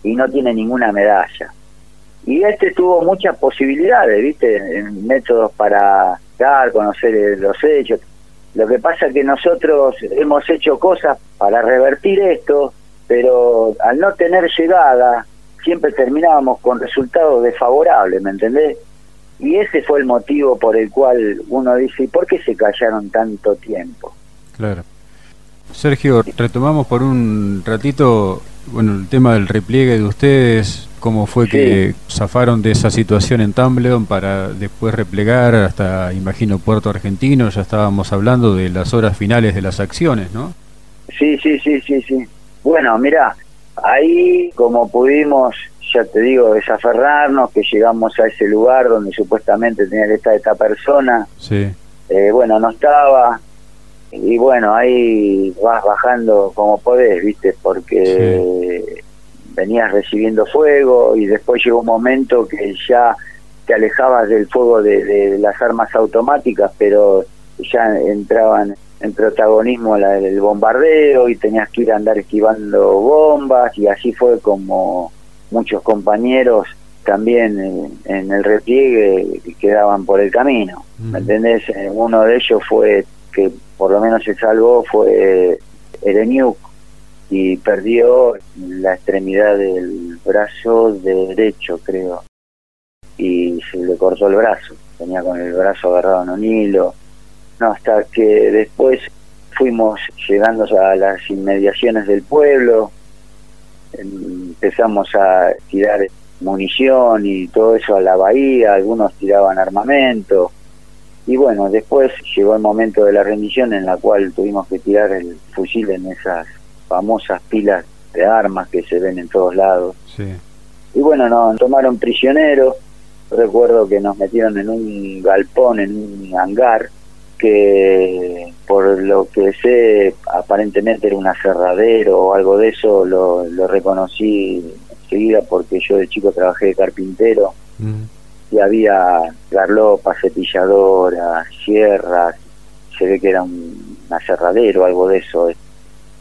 y no tiene ninguna medalla. Y este tuvo muchas posibilidades, ¿viste? Métodos para dar, conocer eh, los hechos. Lo que pasa es que nosotros hemos hecho cosas para revertir esto, pero al no tener llegada, siempre terminábamos con resultados desfavorables, ¿me entendés? Y ese fue el motivo por el cual uno dice, ¿y por qué se callaron tanto tiempo? Claro. Sergio, retomamos por un ratito, bueno, el tema del repliegue de ustedes, cómo fue que zafaron de esa situación en Tumbledon para después replegar hasta, imagino, Puerto Argentino. Ya estábamos hablando de las horas finales de las acciones, ¿no? Sí, sí, sí, sí, sí. Bueno, mira, ahí como pudimos, ya te digo, desaferrarnos, que llegamos a ese lugar donde supuestamente tenía que estar esta persona. Sí. Eh, bueno, no estaba. Y bueno, ahí vas bajando como podés, ¿viste? Porque venías recibiendo fuego y después llegó un momento que ya te alejabas del fuego de, las armas automáticas, pero ya entraban en protagonismo la, el bombardeo y tenías que ir a andar esquivando bombas y así fue como muchos compañeros también en, el repliegue quedaban por el camino. ¿Me entendés? Uno de ellos fue, que por lo menos se salvó, fue Ereniuk, y perdió la extremidad del brazo derecho, creo, y se le cortó el brazo, tenía con el brazo agarrado en un hilo, no, hasta que después fuimos llegando a las inmediaciones del pueblo, empezamos a tirar munición y todo eso a la bahía, algunos tiraban armamento, y bueno, después llegó el momento de la rendición en la cual tuvimos que tirar el fusil en esas famosas pilas de armas que se ven en todos lados. Y bueno, nos tomaron prisioneros, recuerdo que nos metieron en un galpón, en un hangar, que por lo que sé aparentemente era un aserradero o algo de eso, lo, lo reconocí enseguida porque yo de chico trabajé de carpintero mm. Y había garlopas, cepilladoras, sierras, se ve que era un aserradero algo de eso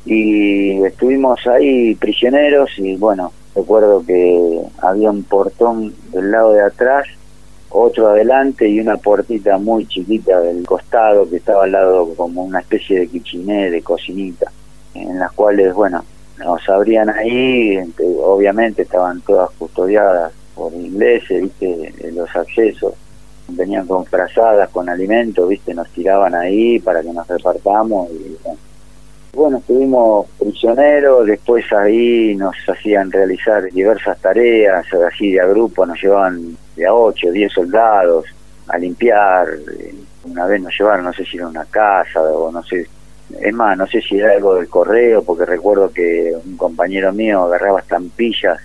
y estuvimos ahí prisioneros y bueno, recuerdo que había un portón del lado de atrás, otro adelante y una puertita muy chiquita del costado que estaba al lado como una especie de quichiné, de cocinita, en las cuales, bueno, nos abrían ahí, obviamente estaban todas custodiadas por ingleses, viste, los accesos venían con frazadas, con alimentos, viste, nos tiraban ahí para que nos repartamos y bueno, estuvimos prisioneros, después ahí nos hacían realizar diversas tareas, así de a grupo, nos llevaban de a 8, 10 soldados a limpiar, una vez nos llevaron, no sé si era una casa o no sé, es más, no sé si era algo del correo, porque recuerdo que un compañero mío agarraba estampillas,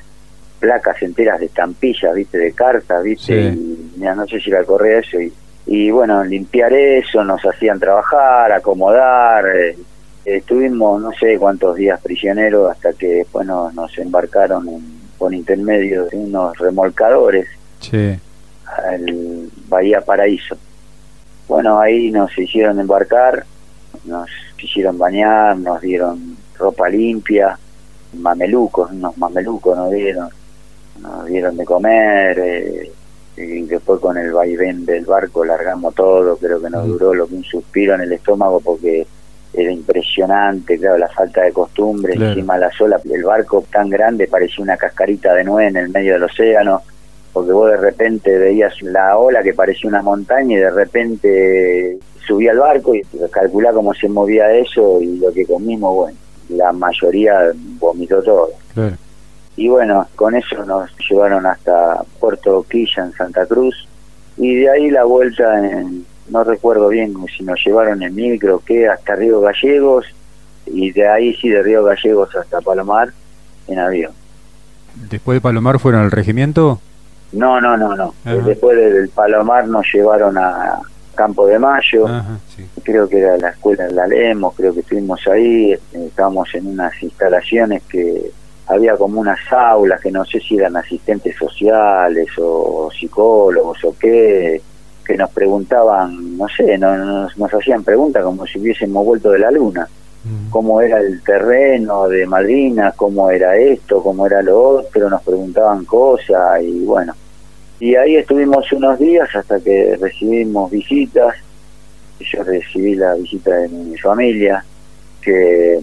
placas enteras de estampillas, viste, de cartas, viste, y no sé si era el correo eso, y, y bueno, limpiar eso, nos hacían trabajar, acomodar, eh, estuvimos no sé cuántos días prisioneros hasta que después nos, nos embarcaron en, con intermedio de unos remolcadores sí. al Bahía Paraíso. Bueno, ahí nos hicieron embarcar, nos hicieron bañar, nos dieron ropa limpia, mamelucos, unos mamelucos nos dieron, nos dieron de comer, eh, y después con el vaivén del barco largamos todo, creo que nos duró lo que un suspiro en el estómago porque era impresionante, claro, la falta de costumbre, encima la sola, el barco tan grande parecía una cascarita de nuez en el medio del océano, porque vos de repente veías la ola que parecía una montaña y de repente subía al barco y calculá cómo se movía eso y lo que comimos, bueno, la mayoría vomitó todo. Y bueno, con eso nos llevaron hasta Puerto Quilla en Santa Cruz y de ahí la vuelta en, no recuerdo bien si nos llevaron en micro que hasta Río Gallegos y de ahí sí de Río Gallegos hasta Palomar en avión. ¿Después de Palomar fueron al regimiento? No, no, no, no. Después del Palomar nos llevaron a Campo de Mayo, creo que era la escuela de la Lemos, creo que estuvimos ahí, estábamos en unas instalaciones que había como unas aulas que no sé si eran asistentes sociales o psicólogos o qué, que nos preguntaban, no sé, nos, nos hacían preguntas como si hubiésemos vuelto de la luna, cómo era el terreno de Malvinas, cómo era esto, cómo era lo otro, nos preguntaban cosas y bueno. Y ahí estuvimos unos días hasta que recibimos visitas, yo recibí la visita de mi familia, que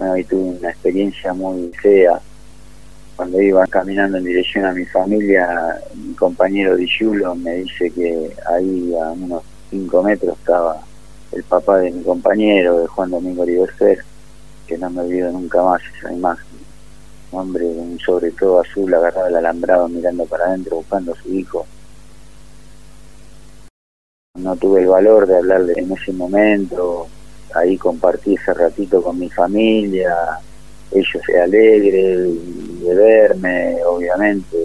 bueno, ahí tuve una experiencia muy fea cuando iba caminando en dirección a mi familia, mi compañero Yulo me dice que ahí a unos 5 metros estaba el papá de mi compañero, de Juan Domingo Riverfer, que no me olvido nunca más esa imagen. Un hombre un sobre todo azul agarrado al alambrado mirando para adentro buscando a su hijo. No tuve el valor de hablarle en ese momento, ahí compartí ese ratito con mi familia, ellos se alegres de verme, obviamente,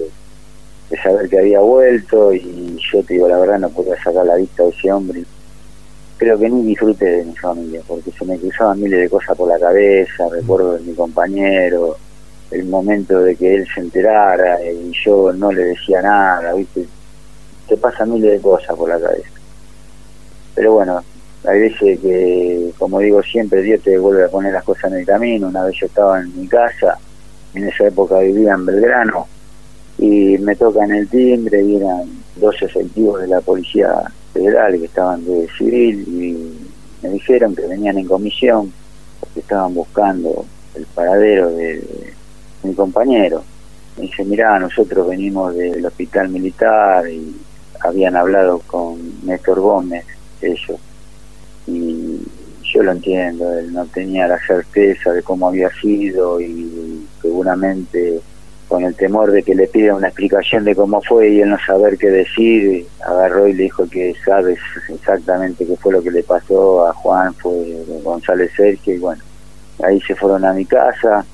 de saber que había vuelto y yo te digo la verdad no podía sacar la vista de ese hombre. Creo que ni disfruté de mi familia porque se me cruzaban miles de cosas por la cabeza, recuerdo de mi compañero, el momento de que él se enterara y yo no le decía nada, ¿viste? Te pasan miles de cosas por la cabeza. Pero bueno, hay veces que, como digo siempre, Dios te vuelve a poner las cosas en el camino. Una vez yo estaba en mi casa, en esa época vivía en Belgrano, y me tocan el timbre y eran dos efectivos de la Policía Federal que estaban de civil y me dijeron que venían en comisión porque estaban buscando el paradero de, mi compañero. Me dice, mirá, nosotros venimos del hospital militar y habían hablado con Néstor Gómez, ellos, y yo lo entiendo, él no tenía la certeza de cómo había sido y seguramente con el temor de que le pida una explicación de cómo fue y él no saber qué decir, agarró y le dijo que sabes exactamente qué fue lo que le pasó a Juan, fue González Sergio y bueno, ahí se fueron a mi casa,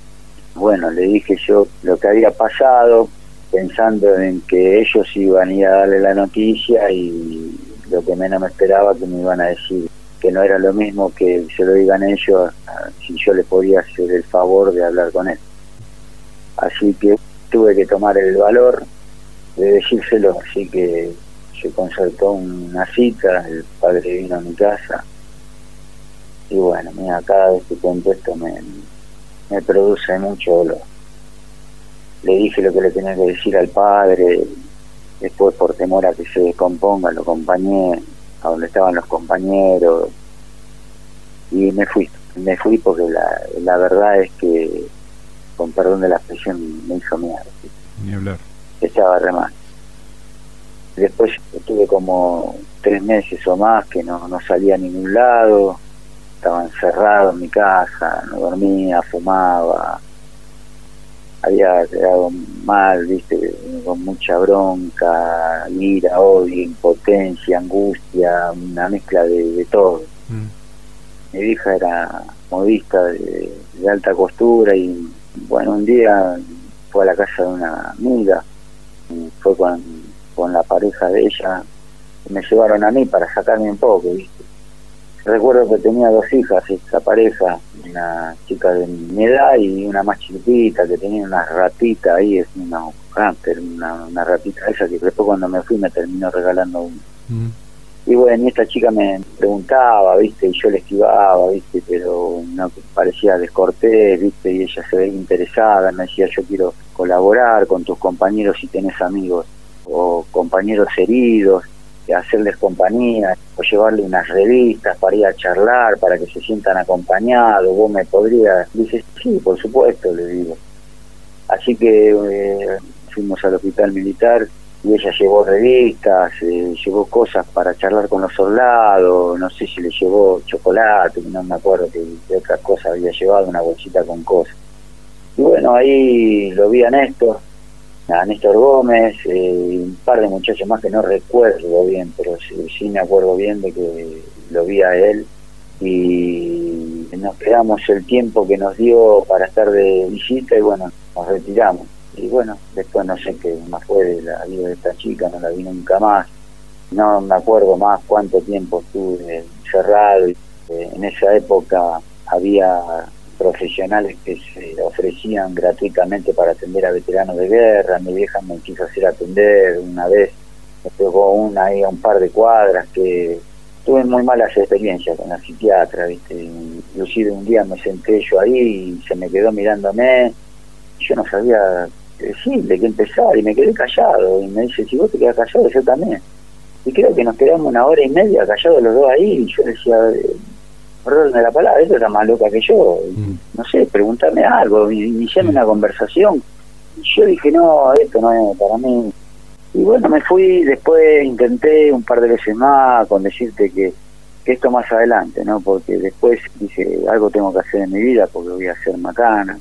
bueno, le dije yo lo que había pasado, pensando en que ellos iban a ir a darle la noticia y lo que menos me esperaba que me iban a decir que no era lo mismo que se lo digan ellos si yo le podía hacer el favor de hablar con él. Así que tuve que tomar el valor de decírselo, así que se concertó una cita, el padre vino a mi casa y bueno, mira, cada vez que cuento esto me, me produce mucho dolor. Le dije lo que le tenía que decir al padre, después por temor a que se descomponga lo acompañé a donde estaban los compañeros y me fui, me fui porque la, la verdad es que, con perdón de la expresión, me hizo miedo. Ni hablar. Estaba re mal. Después estuve como tres meses o más que no, no salía a ningún lado, estaba encerrado en mi casa, no dormía, fumaba. Había quedado mal, viste, con mucha bronca, ira, odio, impotencia, angustia, una mezcla de, todo. Mm. Mi hija era modista de, alta costura y bueno, un día fue a la casa de una amiga, fue con, con la pareja de ella, y me llevaron a mí para sacarme un poco, viste Recuerdo que tenía dos hijas, esa pareja, una chica de mi edad y una más chiquitita que tenía una ratita ahí, es una una, una ratita esa que después cuando me fui me terminó regalando una. Mm. Y bueno, y esta chica me preguntaba, viste, y yo le esquivaba, viste, pero no parecía descortés, viste, y ella se veía interesada, me decía, yo quiero colaborar con tus compañeros si tenés amigos o compañeros heridos hacerles compañía o llevarle unas revistas para ir a charlar, para que se sientan acompañados, vos me podrías, dice, sí, por supuesto, le digo. Así que eh, fuimos al hospital militar y ella llevó revistas, eh, llevó cosas para charlar con los soldados, no sé si le llevó chocolate, no me acuerdo que, de otras cosas había llevado, una bolsita con cosas. Y bueno, ahí lo vi a Néstor, a Néstor Gómez eh, un par de muchachos más que no recuerdo bien, pero sí, me acuerdo bien de que lo vi a él y nos quedamos el tiempo que nos dio para estar de visita y bueno, nos retiramos. Y bueno, después no sé qué más fue de la vida de esta chica, no la vi nunca más. No me acuerdo más cuánto tiempo estuve encerrado. Y, eh, en esa época había profesionales que se ofrecían gratuitamente para atender a veteranos de guerra. Mi vieja me quiso hacer atender una vez, me pegó una ahí a un par de cuadras que tuve muy malas experiencias con la psiquiatra, ¿viste? Inclusive un día me senté yo ahí y se me quedó mirándome. Yo no sabía decirle qué empezar y me quedé callado. Y me dice, si vos te quedas callado, yo también. Y creo que nos quedamos una hora y media callados los dos ahí. Y yo decía, perdón de la palabra, ella era más loca que yo. Mm. No sé, preguntarme algo, iniciarme mm. una conversación. Yo dije, no, esto no es para mí. Y bueno, me fui, después intenté un par de veces más con decirte que, que esto más adelante, ¿no? Porque después dije, algo tengo que hacer en mi vida porque voy a ser macana.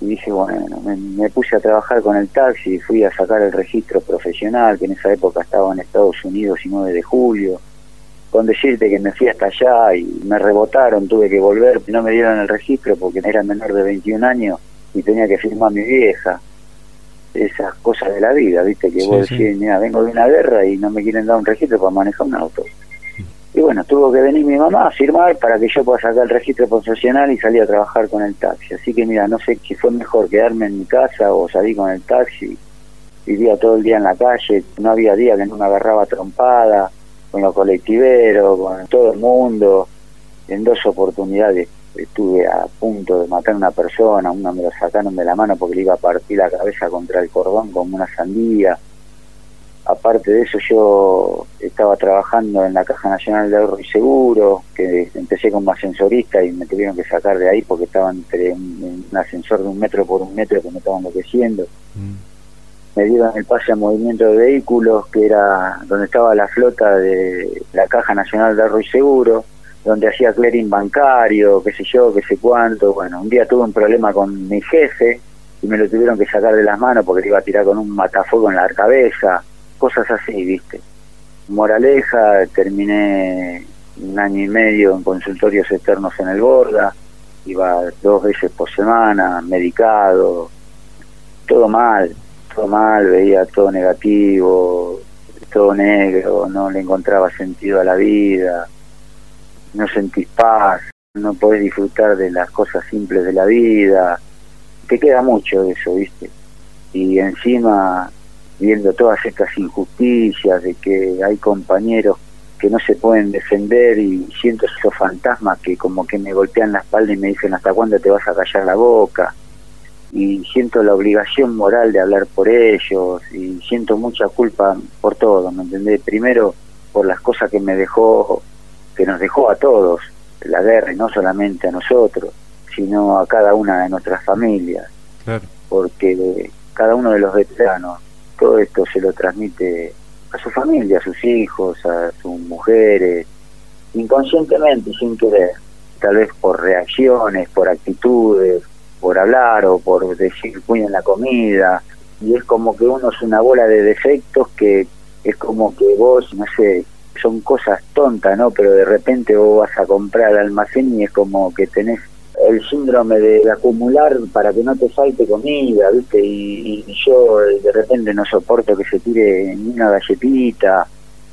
Y dije, bueno, me, me puse a trabajar con el taxi, fui a sacar el registro profesional, que en esa época estaba en Estados Unidos y 9 de julio con decirte que me fui hasta allá y me rebotaron, tuve que volver, no me dieron el registro porque era menor de 21 años y tenía que firmar mi vieja. Esas cosas de la vida, viste, que vos decís, mira, vengo de una guerra y no me quieren dar un registro para manejar un auto. Y bueno, tuvo que venir mi mamá a firmar para que yo pueda sacar el registro profesional y salir a trabajar con el taxi. Así que mira, no sé si fue mejor quedarme en mi casa o salir con el taxi. Vivía todo el día en la calle, no había día que no me agarraba trompada con los colectiveros, con todo el mundo. En dos oportunidades estuve a punto de matar a una persona, una me lo sacaron de la mano porque le iba a partir la cabeza contra el cordón como una sandía. Aparte de eso yo estaba trabajando en la Caja Nacional de Ahorro y Seguro, que empecé como ascensorista y me tuvieron que sacar de ahí porque estaba entre un, ascensor de un metro por un metro que me estaban enloqueciendo. Mm me dieron el pase a movimiento de vehículos, que era donde estaba la flota de la Caja Nacional de Ahorro y Seguro, donde hacía clearing bancario, qué sé yo, qué sé cuánto. Bueno, un día tuve un problema con mi jefe y me lo tuvieron que sacar de las manos porque le iba a tirar con un matafuego en la cabeza, cosas así, ¿viste? Moraleja, terminé un año y medio en consultorios externos en el Borda, iba dos veces por semana, medicado, todo mal, mal, veía todo negativo, todo negro, no le encontraba sentido a la vida, no sentís paz, no podés disfrutar de las cosas simples de la vida, te queda mucho de eso, ¿viste? Y encima viendo todas estas injusticias de que hay compañeros que no se pueden defender y siento esos fantasmas que como que me golpean la espalda y me dicen hasta cuándo te vas a callar la boca y siento la obligación moral de hablar por ellos y siento mucha culpa por todo, ¿me entendés? Primero por las cosas que me dejó, que nos dejó a todos la guerra y no solamente a nosotros, sino a cada una de nuestras familias, porque cada uno de los veteranos, todo esto se lo transmite a su familia, a sus hijos, a sus mujeres, inconscientemente, sin querer, tal vez por reacciones, por actitudes, por hablar o por decir cuiden la comida, y es como que uno es una bola de defectos que es como que vos, no sé, son cosas tontas, ¿no? Pero de repente vos vas a comprar al almacén y es como que tenés el síndrome de, acumular para que no te falte comida, ¿viste? Y, yo de repente no soporto que se tire ni una galletita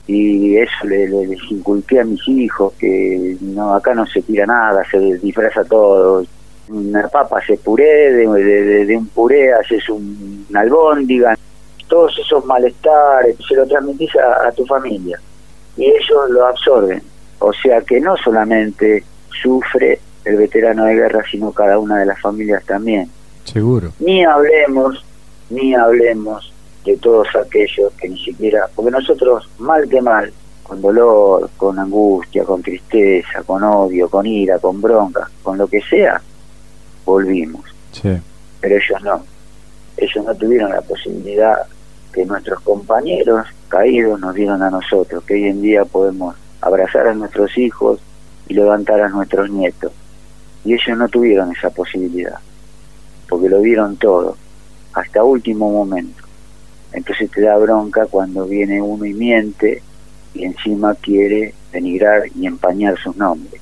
y eso le, les inculqué a mis hijos que no acá no se tira nada, se disfraza todo. Una papa se puré, de, de, un puré haces un, una albóndiga, todos esos malestares se lo transmitís a tu familia y ellos lo absorben. O sea que no solamente sufre el veterano de guerra, sino cada una de las familias también. Seguro. Ni hablemos, ni hablemos de todos aquellos que ni siquiera, porque nosotros, mal que mal, con dolor, con angustia, con tristeza, con odio, con ira, con bronca, con lo que sea, volvimos. Sí. Pero ellos no. Ellos no tuvieron la posibilidad que nuestros compañeros caídos nos dieron a nosotros, que hoy en día podemos abrazar a nuestros hijos y levantar a nuestros nietos. Y ellos no tuvieron esa posibilidad, porque lo vieron todo, hasta último momento. Entonces te da bronca cuando viene uno y miente y encima quiere denigrar y empañar sus nombres.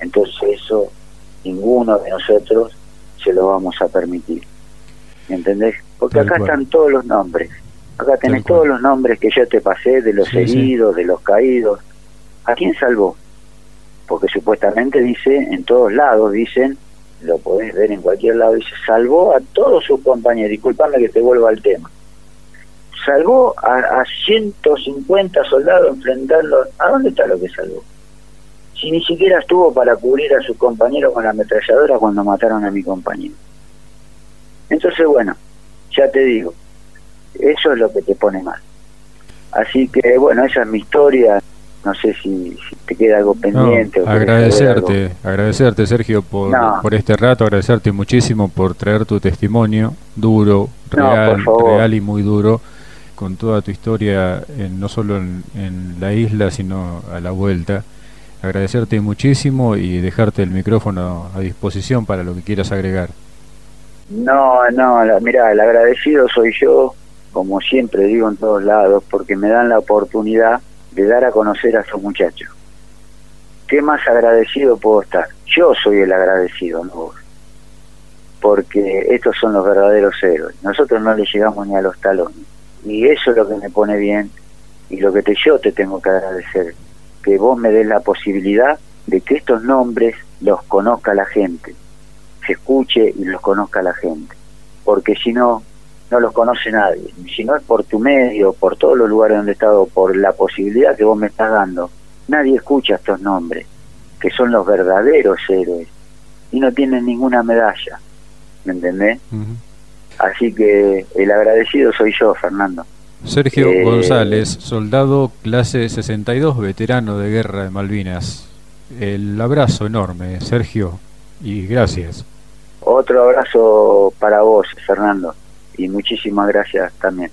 Entonces eso ninguno de nosotros se lo vamos a permitir. ¿Me entendés? Porque acá están todos los nombres. Acá tenés todos los nombres que yo te pasé, de los heridos, de los caídos. ¿A quién salvó? Porque supuestamente dice, en todos lados dicen, lo podés ver en cualquier lado, dice, salvó a todos sus compañeros. Disculpame que te vuelva al tema. Salvó a, a 150 soldados enfrentando. ¿A dónde está lo que salvó? Si ni siquiera estuvo para cubrir a sus compañeros con la ametralladora cuando mataron a mi compañero. Entonces, bueno, ya te digo, eso es lo que te pone mal. Así que bueno, esa es mi historia. No sé si, te queda algo pendiente. agradecerte, agradecerte Sergio por, por este rato, agradecerte muchísimo por traer tu testimonio duro, real, real y muy duro, con toda tu historia, no solo en, en la isla, sino a la vuelta agradecerte muchísimo y dejarte el micrófono a disposición para lo que quieras agregar. No, no, mira, el agradecido soy yo como siempre digo en todos lados, porque me dan la oportunidad de dar a conocer a esos muchachos. ¿Qué más agradecido puedo estar? Yo soy el agradecido, no. Porque estos son los verdaderos héroes. Nosotros no les llegamos ni a los talones. Y eso es lo que me pone bien y lo que yo te tengo que agradecer. Que vos me des la posibilidad de que estos nombres los conozca la gente. Se escuche y los conozca la gente. Porque si no, no los conoce nadie. Si no es por tu medio, por todos los lugares donde he estado, por la posibilidad que vos me estás dando, nadie escucha estos nombres, que son los verdaderos héroes, y no tienen ninguna medalla. ¿Me entendés? Así que el agradecido soy yo, Fernando. Sergio eh, González, soldado clase 62, veterano de guerra de Malvinas. El abrazo enorme, Sergio, y gracias. Otro abrazo para vos, Fernando y muchísimas gracias también.